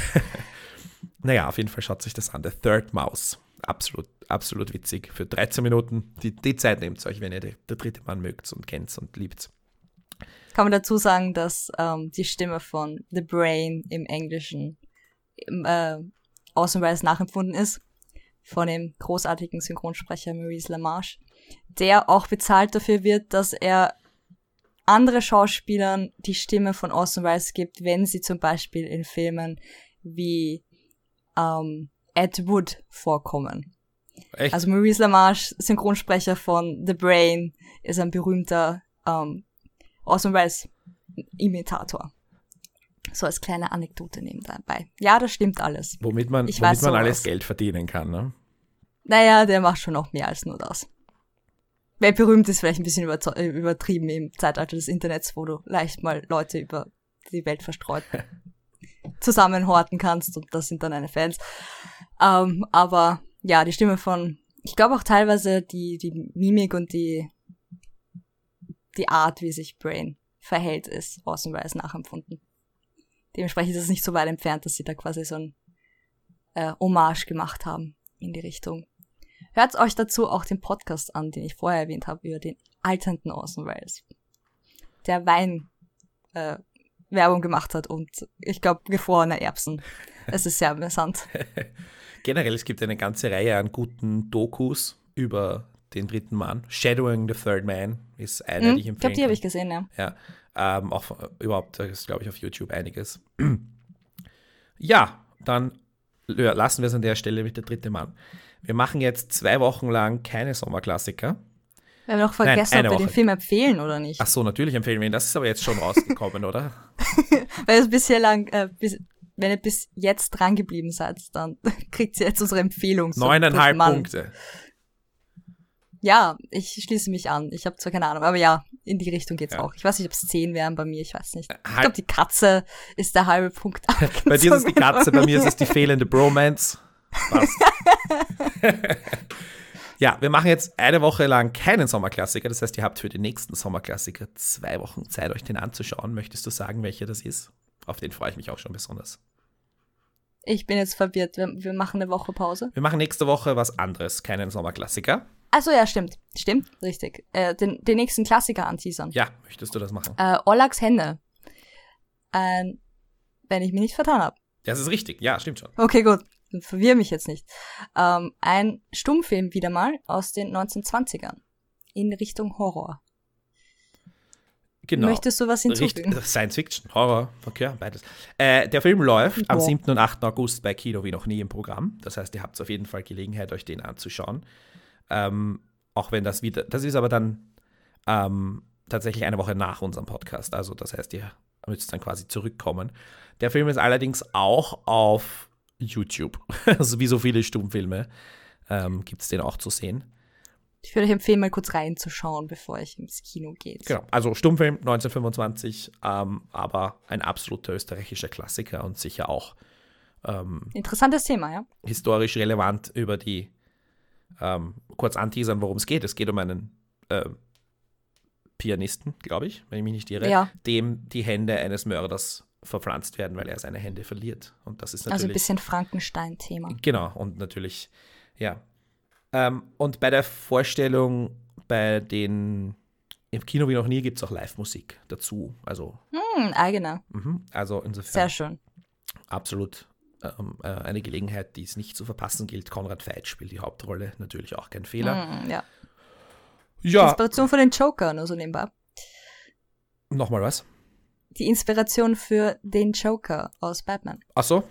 [SPEAKER 2] naja, auf jeden Fall schaut sich das an. The Third Mouse. Absolut, absolut witzig. Für 13 Minuten. Die, die Zeit nehmt euch, wenn ihr der dritte Mann mögt und kennt und liebt.
[SPEAKER 3] Kann man dazu sagen, dass ähm, die Stimme von The Brain im Englischen äh, ausnahmsweise nachempfunden ist von dem großartigen Synchronsprecher Maurice LaMarche, der auch bezahlt dafür wird, dass er andere Schauspielern die Stimme von Orson Welles gibt, wenn sie zum Beispiel in Filmen wie ähm, Ed Wood vorkommen.
[SPEAKER 2] Echt?
[SPEAKER 3] Also Maurice LaMarche, Synchronsprecher von The Brain, ist ein berühmter ähm, Orson Welles Imitator. So als kleine Anekdote nebenbei. Ja, das stimmt alles.
[SPEAKER 2] womit man,
[SPEAKER 3] ich
[SPEAKER 2] womit man alles. Geld verdienen kann. Ne?
[SPEAKER 3] Naja, der macht schon noch mehr als nur das. Wer berühmt ist, vielleicht ein bisschen äh, übertrieben im Zeitalter des Internets, wo du leicht mal Leute über die Welt verstreut zusammenhorten kannst und das sind dann deine Fans. Ähm, aber ja, die Stimme von, ich glaube auch teilweise die, die Mimik und die, die Art, wie sich Brain verhält, ist Orson Welles nachempfunden. Dementsprechend ist es nicht so weit entfernt, dass sie da quasi so ein äh, Hommage gemacht haben in die Richtung. Hört euch dazu auch den Podcast an, den ich vorher erwähnt habe, über den alternden Orson Welles. Der Wein äh, Werbung gemacht hat und ich glaube gefrorene Erbsen. Es ist sehr amüsant.
[SPEAKER 2] Generell, es gibt eine ganze Reihe an guten Dokus über den dritten Mann. Shadowing the Third Man ist eine,
[SPEAKER 3] Hm,
[SPEAKER 2] die ich
[SPEAKER 3] ich
[SPEAKER 2] empfehle.
[SPEAKER 3] glaube, die habe ich gesehen, ja.
[SPEAKER 2] Ja, ähm, auch überhaupt, da ist, glaube ich, auf YouTube einiges. ja, dann lassen wir es an der Stelle mit der dritte Mann. Wir machen jetzt zwei Wochen lang keine Sommerklassiker.
[SPEAKER 3] Wir haben noch vergessen,
[SPEAKER 2] eine
[SPEAKER 3] ob wir den
[SPEAKER 2] Woche.
[SPEAKER 3] Film empfehlen oder nicht.
[SPEAKER 2] Ach so, natürlich empfehlen wir ihn. Das ist aber jetzt schon rausgekommen, oder?
[SPEAKER 3] Weil es bisher lang, äh, bis, wenn ihr bis jetzt dran geblieben seid, dann kriegt ihr jetzt unsere Empfehlung.
[SPEAKER 2] Neuneinhalb. Punkte.
[SPEAKER 3] Ja, ich schließe mich an. Ich habe zwar keine Ahnung, aber ja, in die Richtung geht's
[SPEAKER 2] Ja.
[SPEAKER 3] auch. Ich weiß nicht, ob es zehn wären bei mir, ich weiß nicht. Ich
[SPEAKER 2] Halb-
[SPEAKER 3] glaube, die Katze ist der halbe Punkt.
[SPEAKER 2] Bei dir ist es die Katze, bei mir ist es die fehlende Bromance. Passt. ja, wir machen jetzt eine Woche lang keinen Sommerklassiker. Das heißt, ihr habt für den nächsten Sommerklassiker zwei Wochen Zeit, euch den anzuschauen. Möchtest du sagen, welcher das ist? Auf den freue ich mich auch schon besonders.
[SPEAKER 3] Ich bin jetzt verwirrt. Wir, wir machen eine Woche Pause.
[SPEAKER 2] Wir machen nächste Woche was anderes, keinen Sommerklassiker.
[SPEAKER 3] Also ja, stimmt. Stimmt, richtig. Äh, den, den nächsten Klassiker anteasern.
[SPEAKER 2] Ja, möchtest du das machen?
[SPEAKER 3] Äh, Ollaks Hände. Äh, wenn ich mich nicht vertan habe.
[SPEAKER 2] Das ist richtig. Ja, stimmt schon.
[SPEAKER 3] Okay, gut. Verwirr mich jetzt nicht. Ähm, ein Stummfilm wieder mal aus den 1920ern. In Richtung Horror.
[SPEAKER 2] Genau.
[SPEAKER 3] Möchtest du was hinzufügen?
[SPEAKER 2] Science Fiction, Horror, okay, beides. Äh, der Film läuft am
[SPEAKER 3] Boah.
[SPEAKER 2] 7. und 8. August bei Kino wie noch nie im Programm. Das heißt, ihr habt auf jeden Fall Gelegenheit, euch den anzuschauen. Ähm, auch wenn das wieder, das ist aber dann ähm, tatsächlich eine Woche nach unserem Podcast. Also das heißt, ihr müsst dann quasi zurückkommen. Der Film ist allerdings auch auf YouTube. also wie so viele Stummfilme ähm, gibt es den auch zu sehen.
[SPEAKER 3] Ich würde euch empfehlen, mal kurz reinzuschauen, bevor ich ins Kino geht.
[SPEAKER 2] Genau, also Stummfilm 1925, ähm, aber ein absoluter österreichischer Klassiker und sicher auch ähm,
[SPEAKER 3] Interessantes Thema, ja?
[SPEAKER 2] historisch relevant über die, ähm, kurz anteasern, worum es geht. Es geht um einen ähm, Pianisten, glaube ich, wenn ich mich nicht irre,
[SPEAKER 3] Ja.
[SPEAKER 2] dem die Hände eines Mörders verpflanzt werden, weil er seine Hände verliert. Und das ist
[SPEAKER 3] Also ein
[SPEAKER 2] natürlich
[SPEAKER 3] bisschen Frankenstein-Thema.
[SPEAKER 2] Genau, und natürlich, ja. Ähm, und bei der Vorstellung bei den im Kino wie noch nie gibt es auch Live-Musik dazu. Also,
[SPEAKER 3] Hm, eigener.
[SPEAKER 2] mhm, also insofern
[SPEAKER 3] Sehr schön.
[SPEAKER 2] absolut ähm, äh, eine Gelegenheit, die es nicht zu verpassen gilt. Konrad Veit spielt die Hauptrolle, natürlich auch kein Fehler.
[SPEAKER 3] Hm, ja.
[SPEAKER 2] Ja,
[SPEAKER 3] Inspiration von den Joker, nur so nebenbei.
[SPEAKER 2] nochmal was?
[SPEAKER 3] Die Inspiration für den Joker aus Batman.
[SPEAKER 2] Ach so?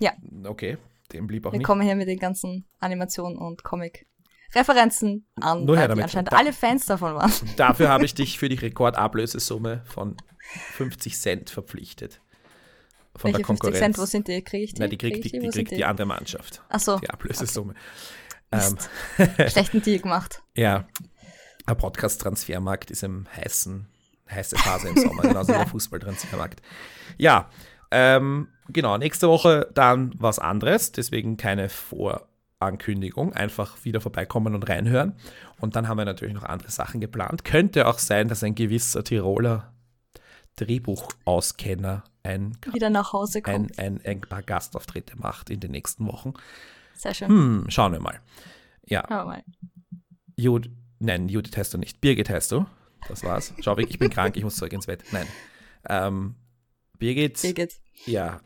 [SPEAKER 3] Ja.
[SPEAKER 2] Okay, dem blieb auch
[SPEAKER 3] Wir
[SPEAKER 2] nicht.
[SPEAKER 3] kommen hier mit den ganzen Animationen und Comic-Referenzen an,
[SPEAKER 2] Nur her
[SPEAKER 3] die
[SPEAKER 2] damit.
[SPEAKER 3] anscheinend
[SPEAKER 2] Da-
[SPEAKER 3] alle Fans davon waren.
[SPEAKER 2] Dafür habe ich dich für die Rekordablösesumme von 50 Cent verpflichtet. Von
[SPEAKER 3] Welche
[SPEAKER 2] der
[SPEAKER 3] 50
[SPEAKER 2] Konkurrenz.
[SPEAKER 3] Cent, wo sind die? Kriege ich die?
[SPEAKER 2] Nein, die
[SPEAKER 3] Krieg
[SPEAKER 2] kriegt,
[SPEAKER 3] ich
[SPEAKER 2] die, die, kriegt die andere Mannschaft.
[SPEAKER 3] Ach so,
[SPEAKER 2] Die Ablösesumme. Ähm,
[SPEAKER 3] Mist. schlechten Deal gemacht.
[SPEAKER 2] ja, der Podcast-Transfermarkt ist im heißen, heiße Phase im Sommer, genauso wie der Fußball-Transfermarkt. Ja, ähm, genau, nächste Woche dann was anderes, deswegen keine Vorankündigung, einfach wieder vorbeikommen und reinhören. Und dann haben wir natürlich noch andere Sachen geplant. Könnte auch sein, dass ein gewisser Tiroler Drehbuchauskenner ein,
[SPEAKER 3] Wieder nach Hause
[SPEAKER 2] ein,
[SPEAKER 3] kommt.
[SPEAKER 2] ein, ein paar Gastauftritte macht in den nächsten Wochen.
[SPEAKER 3] Sehr schön.
[SPEAKER 2] Hm, schauen wir mal. Ja,
[SPEAKER 3] Schauen wir mal.
[SPEAKER 2] Jud, nein, Judith heißt du nicht. Birgit heißt du. Das war's. Schau weg, ich bin krank, ich muss zurück ins Bett. Nein. Ähm, Birgit,
[SPEAKER 3] Birgit.
[SPEAKER 2] ja.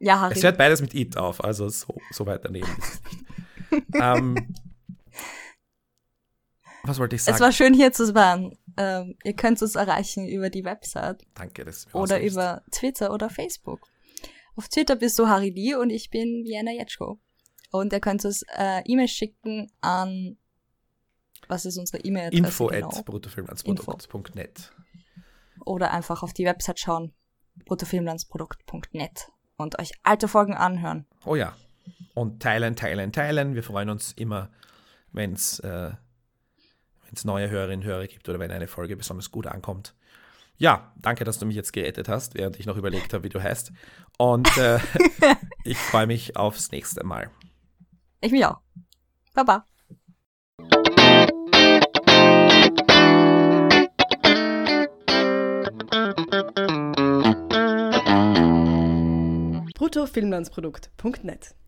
[SPEAKER 3] Ja, Harry.
[SPEAKER 2] Es hört beides mit It auf, also so, so weit daneben ist es nicht. ähm, was wollte ich sagen?
[SPEAKER 3] Es war schön hier zu sein. Ähm, ihr könnt uns erreichen über die Website
[SPEAKER 2] Danke, du mir
[SPEAKER 3] oder über Twitter oder Facebook. Auf Twitter bist du Harry Lee und ich bin Vienna Jetschko. Und ihr könnt uns äh, E-Mail schicken an was ist unsere E-Mail-Adresse
[SPEAKER 2] Info
[SPEAKER 3] genau?
[SPEAKER 2] at bruttofilmlandsprodukt.net.
[SPEAKER 3] Oder einfach auf die Website schauen, bruttofilmlandsprodukt.net und euch alte Folgen anhören.
[SPEAKER 2] Oh ja. Und teilen, teilen, teilen. Wir freuen uns immer, wenn es äh, wenn's neue Hörerinnen und Hörer gibt oder wenn eine Folge besonders gut ankommt. Ja, danke, dass du mich jetzt gerettet hast, während ich noch überlegt habe, wie du heißt. Und äh, ich freue mich aufs nächste Mal.
[SPEAKER 3] Ich mich auch. Baba.
[SPEAKER 1] bruttofilmlandsprodukt.net